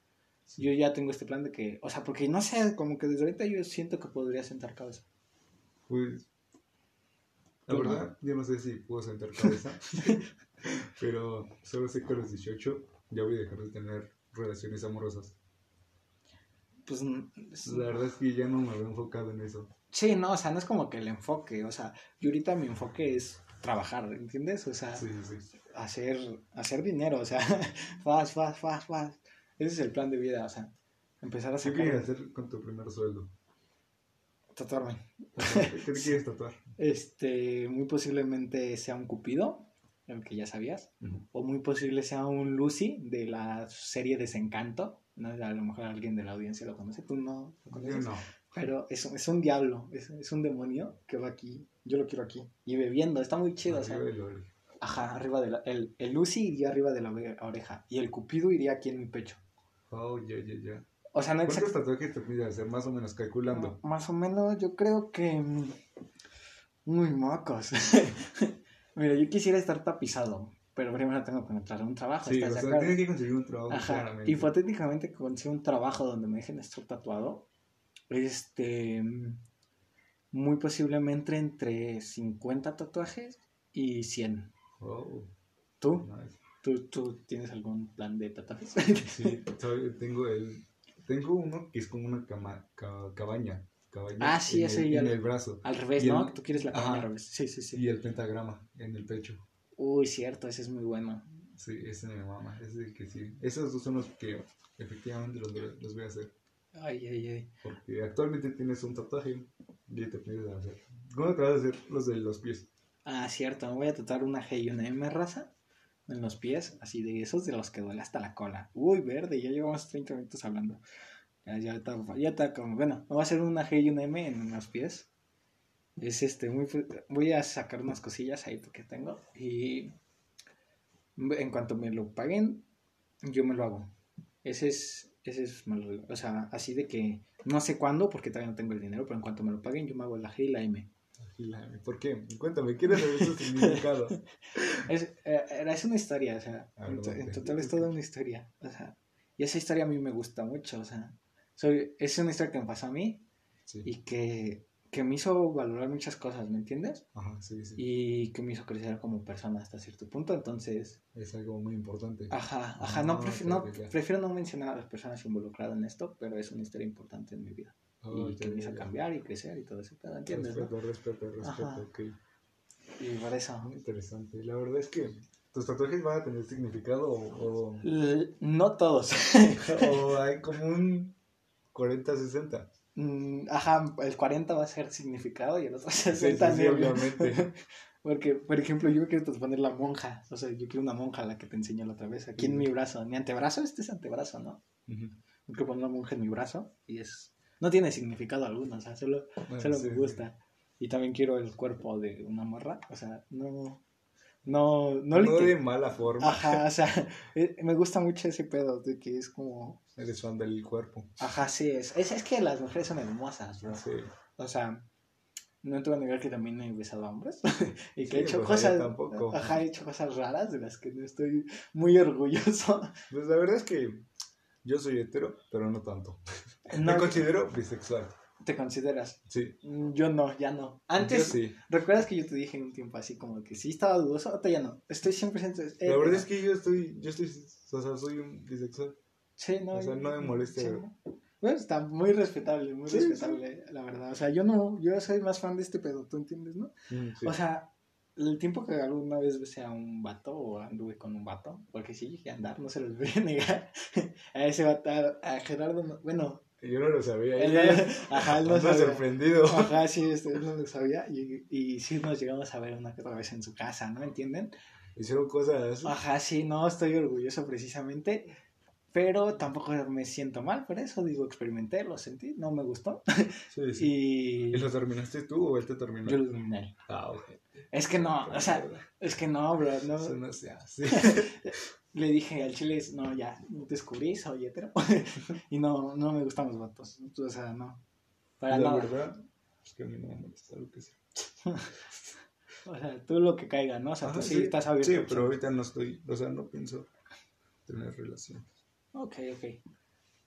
yo ya tengo este plan de que, o sea, porque no sé, como que desde ahorita yo siento que podría sentar cabeza. Pues, la Tú no. verdad, yo no sé si puedo sentar cabeza, pero solo sé que a los 18 ya voy a dejar de tener relaciones amorosas. Pues, La verdad es que ya no me veo enfocado en eso. Sí, no, o sea, no es como que el enfoque, o sea, yo ahorita mi enfoque es trabajar, ¿entiendes? O sea, Sí, sí, sí. hacer, hacer dinero, o sea, fast, fast, fast, fast. Ese es el plan de vida, o sea, empezar a ¿Qué quieres sacar, hacer con tu primer sueldo? tatuarme. ¿Qué te quieres tatuar? Este, muy posiblemente sea un cupido, que ya sabías, o muy posible sea un Lucy de la serie Desencanto, ¿no? A lo mejor alguien de la audiencia lo conoce, tú no lo Yo conoces. no. Pero es, es un diablo, es, es un demonio que va aquí. Yo lo quiero aquí. Y bebiendo, está muy chido. o sea, Arriba del. Ajá, arriba de la, el, el Lucy iría arriba de la ore- oreja. Y el Cupido iría aquí en mi pecho. Oh, ya, ya, ya. O sea, no ¿Cuántos tatuajes te pides hacer? Más o menos, calculando. Más o menos, yo creo que. mm, Muy mocos. Mira, yo quisiera estar tapizado. Pero primero tengo que entrar a un trabajo. Sí, ¿estás o sea, tienes que conseguir un trabajo, Ajá. claramente. Hipotéticamente consigo un trabajo donde me dejen estar tatuado. Este. Muy posiblemente entre 50 tatuajes y 100. Oh, ¿Tú? nice. ¿Tú, tú tienes algún plan de tatuajes? Sí, tengo el... Tengo uno que es como una cama, ca- cabaña. cabaña Ah, sí, en ese el, ya En el brazo. al revés, Y el- ¿no? Tú quieres la Ajá. cabaña al revés. Sí, sí, sí. Y el pentagrama en el pecho. Uy, cierto, ese es muy bueno. Sí, ese me mama. Ese es el que sí. Esos dos son los que efectivamente los, voy- los voy a hacer. Ay, ay, ay. Porque actualmente tienes un tatuaje y te pides hacer. ¿Cómo te vas a hacer los de los pies? Ah, cierto, me voy a tatuar una G y una M raza en los pies, así de esos de los que duele hasta la cola. Uy, verde, ya llevamos 30 minutos hablando. Ya, está, ya está como, bueno, me voy a hacer una G y una M en los pies. Es este, muy, voy a sacar unas cosillas ahí porque tengo y en cuanto me lo paguen, yo me lo hago. Ese es, ese es, o sea, así de que no sé cuándo porque todavía no tengo el dinero, pero en cuanto me lo paguen, yo me hago la G y la M. ¿Por qué? Cuéntame, ¿quieres saber su significado? Es, eh, era- es una historia, o sea, A en, ver, total es toda una historia, o sea, y esa historia a mí me gusta mucho, o sea, soy, es una historia que me pasó a mí Sí. y que, que me hizo valorar muchas cosas, ¿me entiendes? Ajá, sí, sí. Y que me hizo crecer como persona hasta cierto punto, entonces, Es algo muy importante. ajá, ajá, no, Ah, prefi- no ya. prefiero no mencionar a las personas involucradas en esto, pero es una historia importante en mi vida Oh, y que hizo ya. cambiar y crecer y todo eso, pero ¿entiendes? no? Respeto, respeto, respeto, Ajá. ok. Y por eso... Muy interesante. La verdad es que tus tatuajes van a tener significado o, o, No todos. o hay como un 40-60. Mm, Ajá, el 40 va a ser significado y el otro Sí, sí, 60 sí, nervio. obviamente. Porque, por ejemplo, yo quiero poner la monja. O sea, yo quiero una monja, la que te enseñé la otra vez. Aquí en mi brazo. Mi antebrazo, este es antebrazo, ¿no? Yo quiero poner una monja en mi brazo y es... No tiene significado alguno, o sea, solo, Bueno, solo sí, me sí. gusta. Y también quiero el cuerpo de una morra. O sea, no... No, no, No, de mala forma. Ajá, o sea, eh, me gusta mucho ese pedo de que es como... Eres fan del cuerpo. Ajá, sí, es, es, es que las mujeres son hermosas, bro. Sí. O sea, no te voy a negar que también he besado a hombres y que Sí, he hecho pues, cosas. tampoco. Ajá, he hecho cosas raras de las que no estoy muy orgulloso. Pues la verdad es que yo soy hetero, pero no tanto. No, Me considero bisexual. te consideras. Sí. Mm, Yo no, ya no. Antes, sí. ¿recuerdas que yo te dije en un tiempo así como que sí estaba dudoso? Ahorita ya no. Estoy 100%. La hetero. verdad es que yo estoy, yo estoy, o sea, soy un bisexual. Sí, no. o sea, no me molesta, sí, bro. no. Bueno, está muy respetable, muy Sí, respetable, la verdad. O sea, yo no, yo soy más fan de este pedo, ¿tú entiendes, no? Mm. O sea, el tiempo que alguna vez besé a un vato o anduve con un vato, porque sí llegué a andar, no se los voy a negar. A ese vato, a, Gerardo, no- bueno, yo no lo sabía. él, ajá, él no sabía. sorprendido. Ajá, sí, este, él no lo sabía. Y, y sí nos llegamos a ver una que otra vez en su casa, ¿no? ¿Entienden? Hicieron cosas. Ajá, sí, no estoy orgulloso precisamente. Pero tampoco me siento mal por eso, digo, experimenté, lo sentí, no me gustó. Sí, sí. Y ¿Y lo terminaste tú o él te terminó? yo lo terminé. Ah, ok. Es que no, o sea, es que no, bro, no. Eso no se hace. Le dije al chile, no, ya, descubrí, soy hetero. y no, no me gustan los vatos. O sea, no. Para la nada. verdad, es que a mí no me molesta lo que sea. O sea, tú lo que caiga, ¿no? O sea, tú sí, estás abierto. Sí, pero ahorita no estoy, o sea, no pienso tener relación. Ok, ok.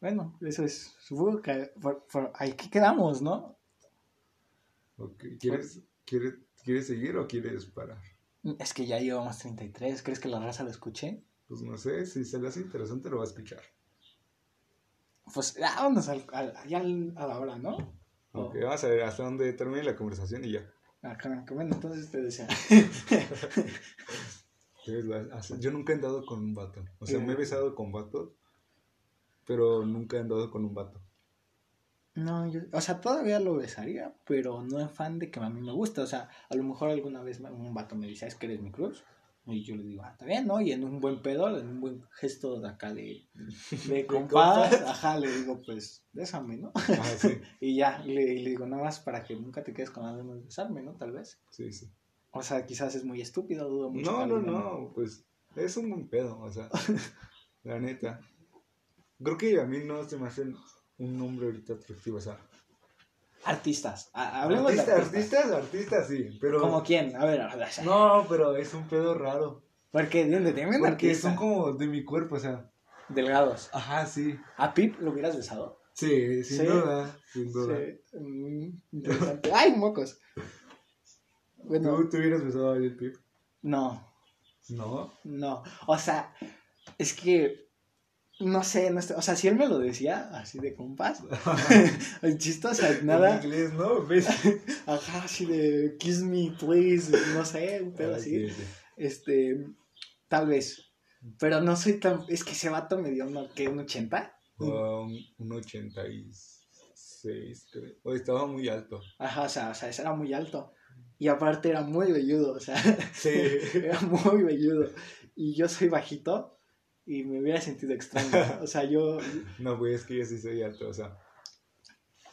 Bueno, eso es. Supongo que por, por ahí que quedamos, ¿no? Ok, ¿Quieres, quieres, ¿Quieres seguir o quieres parar? Es que ya llevamos 33. ¿Crees que la raza lo escuche? Pues no sé, si se le hace interesante lo va a escuchar. Pues vámonos al, al, ya al- a la hora, ¿no? Ok, vamos a ver hasta dónde termine la conversación y ya. Acá, que bueno, entonces te decía. Yo nunca he andado con un vato. O sea, me he besado con vatos, pero nunca he andado con un vato. No, yo, o sea, todavía lo besaría, pero no es fan de que a mí me gusta. O sea, a lo mejor alguna vez un vato me dice, es que eres mi cruz. Y yo le digo, ah, está bien, ¿no? Y en un buen pedo, en un buen gesto de acá de, de compas, ajá, le digo, pues, bésame, ¿no? Ah, sí, Y ya, le, digo, nada más para que nunca te quedes con ganas de besarme, ¿no? Tal vez. sí, sí. O sea, quizás es muy estúpido, dudo mucho. No, no, alguien- no, pues es un buen pedo, o sea, la neta. Creo que a mí no se me hace un nombre ahorita atractivo, o sea. Artistas, hablemos Artista- de artistas. artistas, artistas, sí, pero... ¿Como quién? A ver, a ver, No, pero es un pedo raro. Porque, ¿dónde te ven Porque artista? son como de mi cuerpo, o sea. Delgados. Ajá, sí. ¿A Pip lo hubieras besado? Sí, sin Sí. duda, sin duda. Sí. Mm, interesante. ¡Ay, mocos! Bueno, ¿Tú te hubieras besado a Pip? no, No. no. O sea, es que. No sé, no sé, o sea, si él me lo decía así de compas, el chiste, o sea, nada, En inglés, ¿no? ¿Ves? ajá, así de kiss me, please, no sé, un pedo Ah, así. sí, sí. Este, tal vez, pero no soy tan, es que ese vato me dio, ¿no? ¿qué? ¿Un 80? Um, un 86, creo. O estaba muy alto. Ajá, o sea, o sea, ese era muy alto. Y aparte era muy velludo, o sea, Sí. era muy velludo. Y yo soy bajito y me hubiera sentido extraño. O sea, yo, No, güey, es que yo sí soy alto, o sea.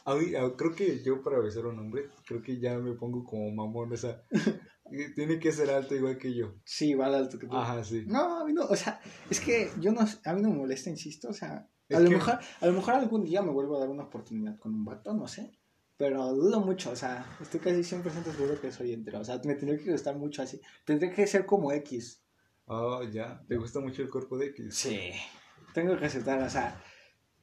a mí- a- creo que yo para besar a un hombre, creo que ya me pongo como mamón, o sea. tiene que ser alto igual que yo. sí, igual alto que tú. Ajá, sí. No, a mí no, o sea, es que yo no, a mí no me molesta, insisto, o sea, Es a lo que- mejor, a lo mejor algún día me vuelvo a dar una oportunidad con un vato, no sé, pero dudo mucho, o sea, estoy casi 100% seguro que soy entero, o sea, me tendría que gustar mucho así, tendría que ser como X. Ah, ya. ¿Te gusta mucho el cuerpo de X? Sí, tengo que aceptar, o sea,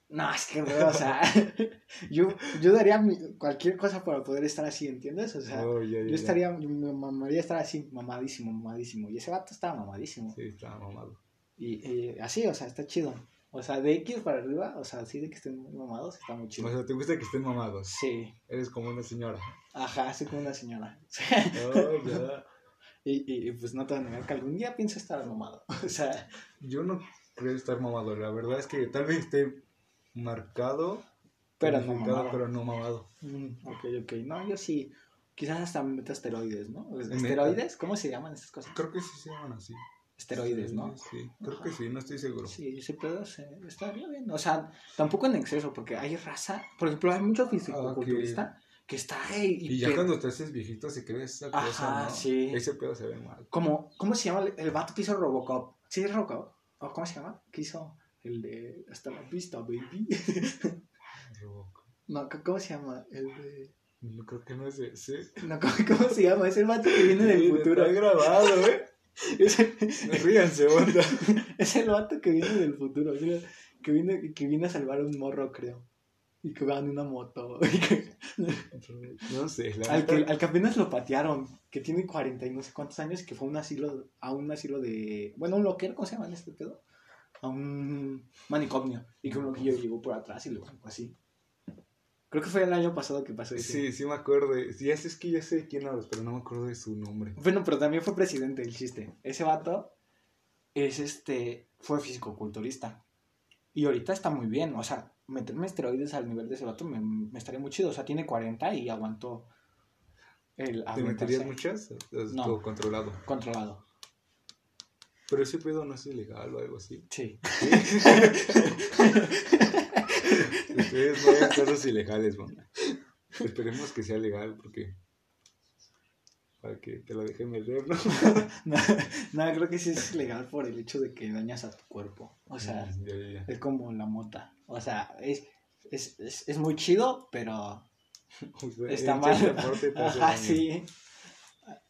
no, es que, o sea, yo, yo daría mi- cualquier cosa para poder estar así, ¿entiendes? O sea, Oh, yo estaría, me mamaría estar así, mamadísimo, mamadísimo, y ese vato estaba mamadísimo. Sí, estaba mamado. Y, y así, o sea, está chido. O sea, de X para arriba, o sea, así de que estén muy mamados, está muy chido. O sea, ¿te gusta que estén mamados? Sí, Eres como una señora. ajá, así como una señora. Oh, ya. Y, y, pues no te voy a negar que algún día pienso estar mamado. O sea, Yo no creo estar mamado. La verdad es que tal vez esté marcado, pero no mamado. pero no mamado. Mm, ok, ok. No, yo sí. Quizás hasta me meto esteroides, ¿no? ¿Esteroides? ¿Cómo se llaman estas cosas? Creo que sí se llaman así. Esteroides, ¿no? Sí, creo que sí, no estoy seguro. Sí, ese pedo se, estaría bien. O sea, tampoco en exceso, porque hay raza. Por ejemplo, hay mucho fisicoculturista que está ahí. Y ya que- cuando te haces viejito se cree esa cosa, ¿no? sí. Ese pedo se ve mal. como, ¿Cómo se llama el, el vato que hizo Robocop? ¿Sí es Robocop? ¿O cómo se llama? ¿Qué hizo? El de Hasta la vista, baby. no, c- ¿cómo se llama? El de... No creo que no es ese. No, ¿cómo, cómo se llama? Es el vato que viene del Sí, futuro. Está grabado, ¿eh? Es el, Ríanse, banda. es el vato que viene del futuro. Que viene, que viene a salvar a un morro, creo. Y que va en una moto. No sé, la al, que, al que apenas lo patearon. Que tiene 40 y no sé cuántos años. Que fue a un asilo, a un asilo de... Bueno, un loquero, ¿cómo se llama en este pedo? A un manicomio. Y que un loquillo llegó por atrás y lo sacó así. Creo que fue el año pasado que pasó eso. Sí, sí me acuerdo. Sí, es es que ya sé de quién hablas, pero no me acuerdo de su nombre. Bueno, pero también fue presidente el chiste. Ese vato es este. fue fisicoculturista. Y ahorita está muy bien. O sea, meterme esteroides al nivel de ese vato me, me estaría muy chido. O sea, tiene 40 y aguantó el ¿Te meterías muchas? ¿O es No. controlado? controlado. Pero ese pedo no es ilegal o algo así. Sí. Ustedes no hagan cosas ilegales, banda. Esperemos que sea legal porque. Para que te lo dejen meter, ¿no? no, no, creo que sí es legal por el hecho de que dañas a tu cuerpo. O sea, ya, ya, ya. es como la mota. O sea, es, es, es, es muy chido, pero Está mal. deporte te hace Ajá, daño. sí.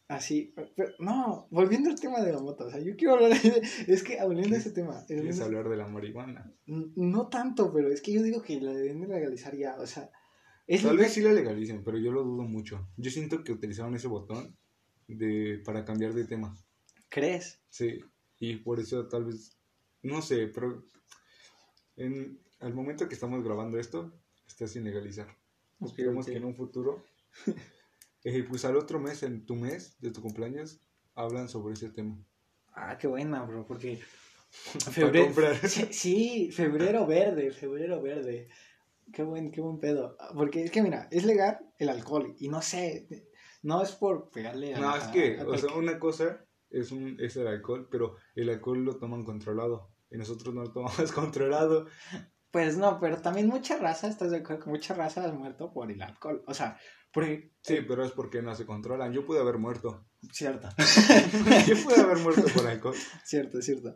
Así. Pero, no, volviendo al tema de la moto. O sea, yo quiero hablar de. Es que volviendo a ese tema. ¿Quieres hablar de la marihuana? No tanto, pero es que yo digo que la deben de legalizar ya. O sea, es Tal legal- vez sí la legalicen, pero yo lo dudo mucho. Yo siento que utilizaron ese botón de para cambiar de tema. ¿Crees? Sí, y por eso tal vez, no sé, pero en, al momento que estamos grabando esto, está sin legalizar. Esperemos ok. que en un futuro, eh, pues al otro mes, en tu mes de tu cumpleaños, hablan sobre ese tema. Ah, qué buena, bro, porque. Febrero. Sí, sí, febrero verde, febrero verde. Qué buen, qué buen pedo. Porque es que, mira, es legal el alcohol. Y no sé, no es por pegarle a. No, es a- que, a o sea, una cosa es, un, es el alcohol, pero el alcohol lo toman controlado y nosotros no lo tomamos controlado. Pues no, pero también mucha raza, estás de acuerdo que mucha raza ha muerto por el alcohol. O sea, porque... Sí, pero es porque no se controlan. Yo pude haber muerto. Cierto. Yo pude haber muerto por alcohol. Cierto, cierto.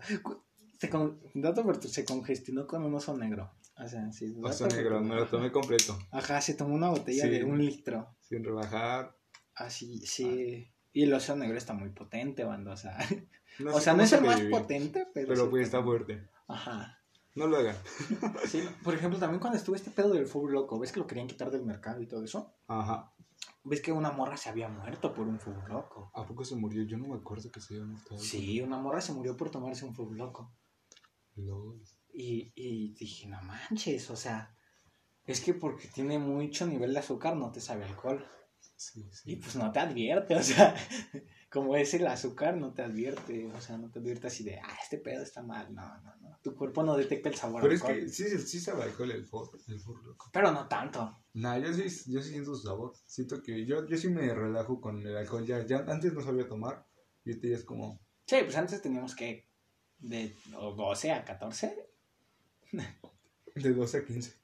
Se con... Dato por se congestionó con un oso negro. O sea, sí. Oso negro, me lo tomé completo. Ajá, se tomó una botella Sí. de un litro. Sin rebajar. Así, sí. Y el oso negro está muy potente, banda. O sea, No o sea no es el más potente, pero. Pero sí pues está potente. fuerte. Ajá. No lo hagan. Sí, por ejemplo, también cuando estuvo este pedo del fuego loco, ¿ves que lo querían quitar del mercado y todo eso? Ajá. ¿Ves que una morra se había muerto por un fuego loco? ¿A poco se murió? Yo no me acuerdo que se había muerto. Sí, una morra se murió por tomarse un fuego loco. Lol. Y, y dije, no manches, o sea, es que porque tiene mucho nivel de azúcar no te sabe alcohol. Sí, Y sí. pues no te advierte, o sea, como es el azúcar, no te advierte, o sea, no te advierte así de, ah, este pedo está mal, no, no, no. Tu cuerpo no detecta el sabor Pero es alcohol. que sí, sí sabe alcohol el for, el for loco. Pero no tanto. Nah, yo sí, yo sí siento su sabor. Siento que yo, yo sí me relajo con el alcohol. Ya, ya antes no sabía tomar. Y ahorita ya es como. Sí, pues antes teníamos que de o 12 a 14. De 12 a 15.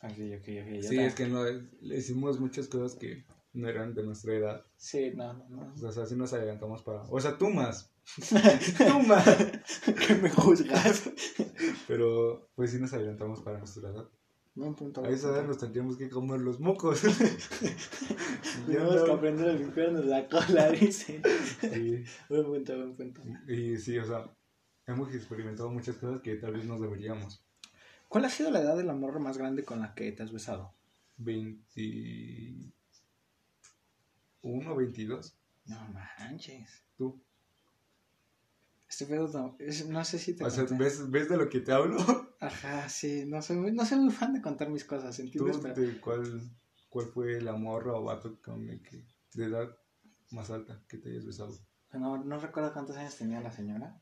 Así, ok, ok. yo Sí, es que no, le hicimos muchas cosas que no eran de nuestra edad. Sí, no, no, no. O sea, sí nos adelantamos para. O sea, tú más. tú más. que me juzgas. Pero pues sí nos adelantamos para nuestra edad. Buen punto. A esa edad nos tendríamos que comer los mocos. Tenemos que no. aprender a limpiarnos la cola, dicen. Sí. Buen punto, buen punto. Y sí, o sea, hemos experimentado muchas cosas que tal vez nos deberíamos. ¿Cuál ha sido la edad de la morra más grande con la que te has besado? 21, 22. No manches. Tú. Este pedo no, sé si te O sea, conté. ¿ves, ¿ves de lo que te hablo? Ajá, sí, no soy, muy, no soy muy fan de contar mis cosas, ¿Tú ¿entiendes? Pero- de cuál, cuál fue la morra o vato con el que, de edad más alta que te hayas besado? No, no recuerdo cuántos años tenía la señora.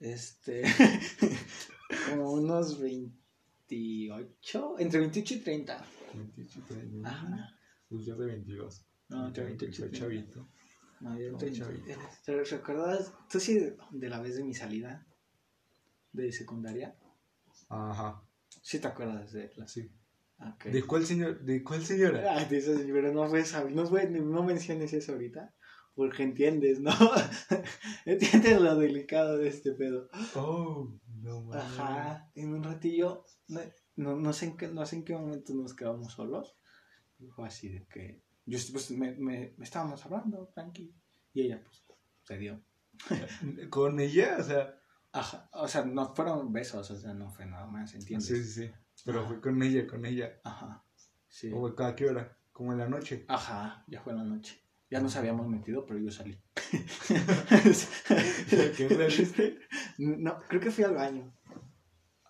Este. como unos 28. Entre 28 y 30. 28, 30. Ajá. Pues yo de 22. No, entre Ya, 28 y soy 30. chavito. No, yo No, chavito. 28. ¿Te recuerdas? ¿Tú sí de, la vez de mi salida? De secundaria. Ajá, Sí te acuerdas de la. sí. ¿De cuál señor? ¿De cuál señora? Ah, de sí, pero no fue esa- no, fue, no menciones eso ahorita. Porque entiendes, ¿no? entiendes lo delicado de este pedo. Oh, no mames. Ajá, en un ratillo, no, no, no sé en qué, no sé en qué momento nos quedamos solos. Fue así de que, yo pues me, me, me estábamos hablando, tranqui. Y ella pues se dio. Con ella, o sea. Ajá, o sea, no fueron besos, o sea, no fue nada más, ¿entiendes? Sí, sí, sí. Pero Ajá. fue con ella, con ella. Ajá, sí. ¿O a qué hora? Como en la noche. Ajá, ya fue la noche. Ya nos habíamos metido, pero yo salí. ¿Qué no, creo que fui al baño.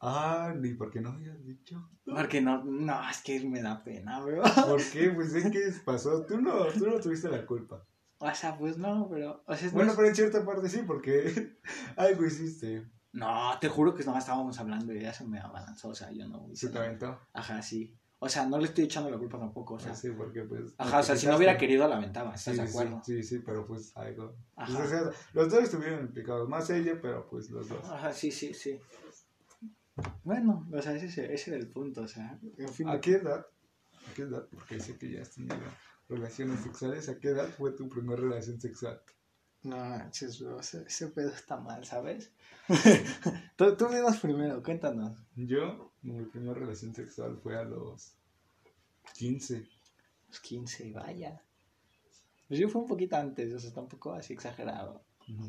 Ah, ni por qué no habías dicho. Porque no, no, es que me da pena, bro. ¿Por qué? Pues es que pasó. Tú no, tú no tuviste la culpa. O sea, pues no, pero. O sea, es- Bueno, pero en cierta parte sí, porque algo hiciste. No, te juro que no estábamos hablando y ella se me abalanzó, o sea, yo no Se te aventó. Ajá, sí. O sea, no le estoy echando la culpa tampoco, o sea. sí, porque pues. Ajá, o sea, si no hubiera querido la aventaba, Sí, ¿estás de sí, acuerdo? sí, sí, pero pues algo. Pues, o sea, los dos estuvieron implicados, más ella, pero pues los dos. Ajá, sí, sí, sí. Bueno, o sea, ese, ese era el punto, o sea, en fin. ¿A qué edad? ¿A qué edad? Porque dice que ya has tenido relaciones sexuales. ¿A qué edad fue tu primera relación sexual? No, ese, ese pedo está mal, ¿sabes? tú, tú primero, cuéntanos. Yo, mi primera relación sexual fue a los 15. Los 15, vaya. Pues yo fui un poquito antes, o sea, tampoco así exagerado.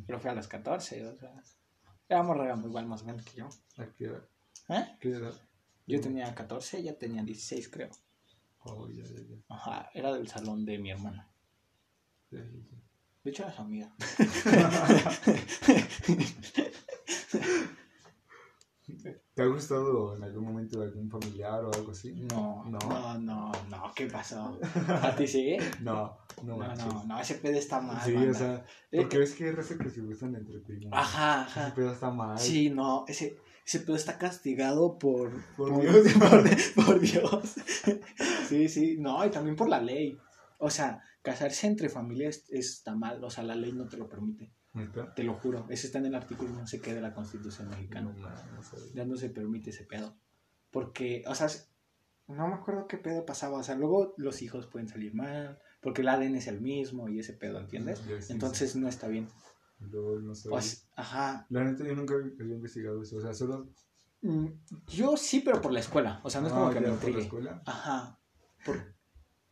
Pero fui a los 14, o sea. Éramos igual más o menos que yo. ¿A qué edad? ¿Eh? ¿Qué edad? Yo tenía 14, ella tenía 16, creo. Oh, ya, ya, ya. Ajá, era del salón de mi hermana. De hecho, era su amiga. ¿Te ha gustado en algún momento de algún familiar o algo así? No, No. no, no, no, ¿qué pasó? ¿A ti sí? No, no, No, no, no, ese pedo está mal. Sí, banda. o sea, Eh, porque ves que hay que se gustan entre primos. Ajá, Ese ajá. pedo está mal. Sí, no, ese, ese pedo está castigado por, Por Dios. por, por Dios. Sí, sí, no, y también por la ley. O sea, casarse entre familias está mal, o sea, la ley no te lo permite. Te lo juro. Ese está en el artículo no sé qué de la Constitución mexicana. no, no sabía. Ya no se permite ese pedo. Porque, o sea, no me acuerdo qué pedo pasaba. O sea, luego los hijos pueden salir mal. Porque el ADN es el mismo y ese pedo, ¿entiendes? Sí, Entonces no está bien. No sabía. Pues, ajá. La neta, yo nunca había investigado eso. O sea, solo. Mm, Yo sí, pero por la escuela. O sea, no es como Ah, que me por la intrigue. escuela. Ajá. Por...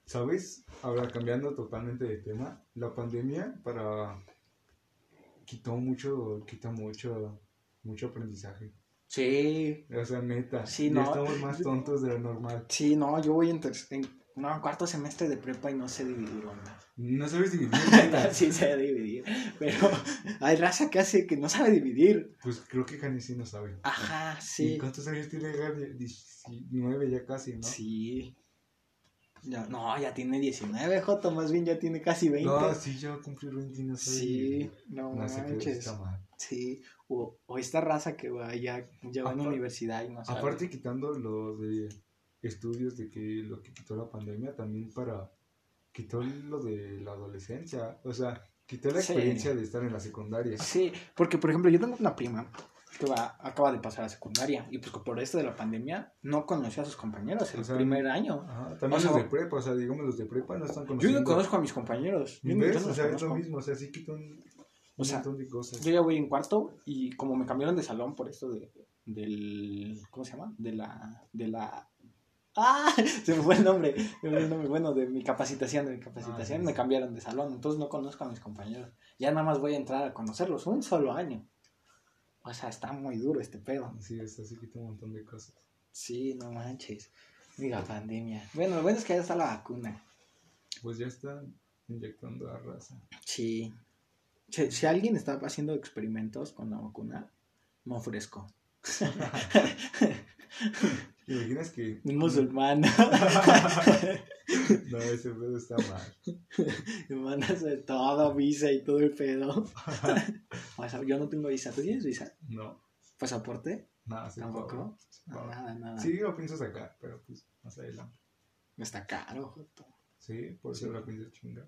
¿Sabes? Ahora cambiando totalmente de tema, la pandemia para quitó mucho, quita mucho, mucho aprendizaje. Sí. O sea, neta, Sí, ya no. estamos más tontos de lo normal. Sí, no, yo voy en, en no, cuarto semestre de prepa y no sé dividir. No sabes dividir. neta. sí sé dividir. Pero hay raza que hace que no sabe dividir. Pues creo que Jani sí no sabe. Ajá, ¿Y sí. cuántos años tiene Gaby? 19 ya casi, ¿no? Sí. Ya, no, ya tiene 19, Joto, más bien ya tiene casi 20. No, sí, ya va a cumplir 20 y no sabe sí, no, No sé manches. está mal. Sí, o, o esta raza que va ya, ya va en Apar- universidad y no sabe. Aparte quitando lo de estudios de que lo que quitó la pandemia también para quitó lo de la adolescencia, o sea, quitó la Sí. experiencia de estar en la secundaria. Sí, porque por ejemplo yo tengo una prima que va, acaba de pasar a secundaria y pues por esto de la pandemia no conoció a sus compañeros el O sea, primer año. Ajá, también O sea, los de prepa, o sea, digamos los de prepa no están Yo conociendo. no conozco a mis compañeros. Yo, no- yo ¿Ves? no O sea, es lo mismo, o sea, sí quitó un, un O sea, montón de cosas. Yo ya voy en cuarto y como me cambiaron de salón por esto de, del... ¿Cómo se llama? De la... De la... ¡Ah! Se me fue el nombre. Se me fue el nombre. Bueno, de mi capacitación, de mi capacitación, Ah, me cambiaron de salón. Entonces no conozco a mis compañeros. Ya nada más voy a entrar a conocerlos. Un solo año. O sea, está muy duro este pedo. Sí, esto sí quitó un montón de cosas. Sí, no manches. Mira, pandemia. Bueno, lo bueno es que ya está la vacuna. Pues ya están inyectando a raza. Sí. Si, si alguien está haciendo experimentos con la vacuna, me ofrezco. ¿Te imaginas que Un musulmán. no, ese pedo está mal. Me mandas de todo, visa y todo el pedo. O sea, yo no tengo visa. ¿Tú tienes visa? No, ¿Pasaporte? nada, sí, ¿Tampoco? No, Pobre. nada, nada. Sí, lo pienso sacar, pero pues más adelante. Está caro, joto. Sí, por eso Sí. la pienso chingar.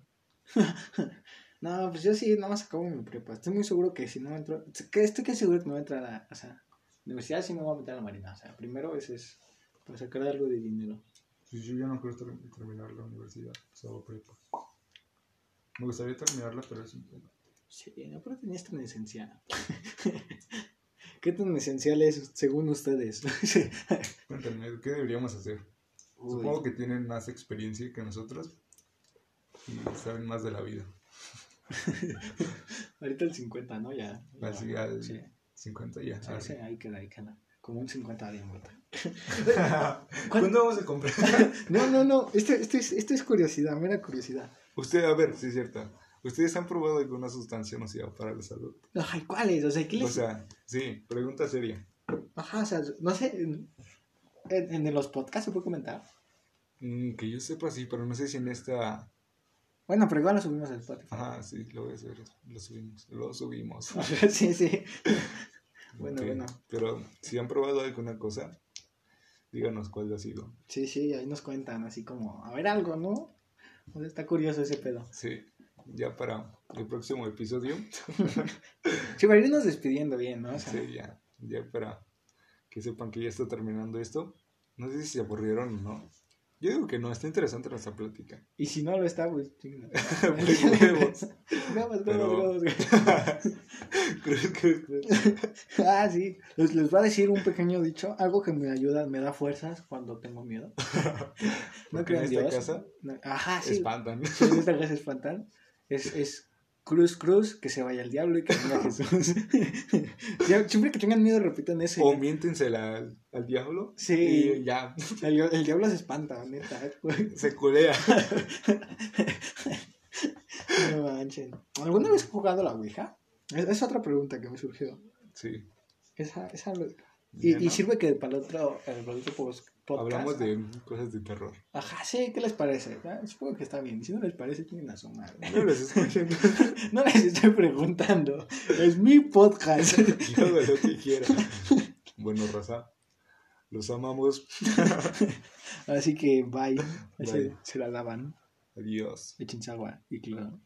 No, pues yo sí, nada más acabo mi prepa. Estoy muy seguro que si no entro. Estoy que seguro que no voy a entrar a la. O sea, universidad sí me voy a meter a la marina. O sea, primero ese es para sacar algo de dinero. Pues yo ya no quiero ter- terminar la universidad, solo prepa. Me gustaría terminarla, pero es un. Sí, no, pero tenías tan esencial. ¿Qué tan esencial es según ustedes? Sí. ¿qué deberíamos hacer? Uy. Supongo que tienen más experiencia que nosotros y saben más de la vida. Ahorita el 50, ¿no? Ya. ya al Sí. 50 ya. Sí, sí, ahí queda, ahí queda. Como un 50 de. ¿Cuándo vamos a comprar? No, no, no. Esto, esto, es, esto es curiosidad, mera curiosidad. Usted, a ver, sí es cierto. ¿Ustedes han probado alguna sustancia nociva para la salud? Ay, ¿cuáles? O sea, ¿qué les.? O sea, sí, pregunta seria. Ajá, o sea, no sé. En, en, en los podcasts se puede comentar. Mm, que yo sepa, sí, pero no sé si en esta... Bueno, pero igual lo subimos al Spotify. Ajá, sí, lo voy a hacer, lo subimos, lo subimos. sí, sí. Bueno, bueno. Pero si han probado alguna cosa, díganos cuál ha sido. Sí, sí, ahí nos cuentan así como, a ver algo, ¿no? O sea, está curioso ese pedo. Sí, ya para el próximo episodio. Sí, para irnos despidiendo bien, ¿no? O sea, Sí, ya, ya para que sepan que ya está terminando esto. No sé si se aburrieron o no. Yo digo que no, está interesante nuestra plática. Y si no lo está, pues chinga. Pues. Huevos, Pero- huevos, Ah, sí. Les, les voy a decir un pequeño dicho, algo que me ayuda, me da fuerzas cuando tengo miedo. No creo en en esta Dios. casa No- Ajá, sí. espantan. Sí, en esta casa espantan. Es, es cruz, cruz, que se vaya el diablo y que venga Jesús. Siempre que tengan miedo, repitan ese. O miéntensela al, al diablo. Sí. Y ya, El, el diablo se espanta, neta. se culea. No manchen. ¿Alguna vez has jugado la Ouija? Es, es otra pregunta que me surgió. Sí. Esa, esa y, y sirve que para el otro, el otro pos- podcast. Hablamos de cosas de terror. Ajá, sí, ¿qué les parece? Ah, Supongo que está bien. Si no les parece, tienen a su madre. No los escuchen. No les estoy preguntando. Es mi podcast. Yo hago lo que quiera. Bueno, raza. Los amamos. Así que bye. Bye. se la lavan. Adiós. Échense agua y claro.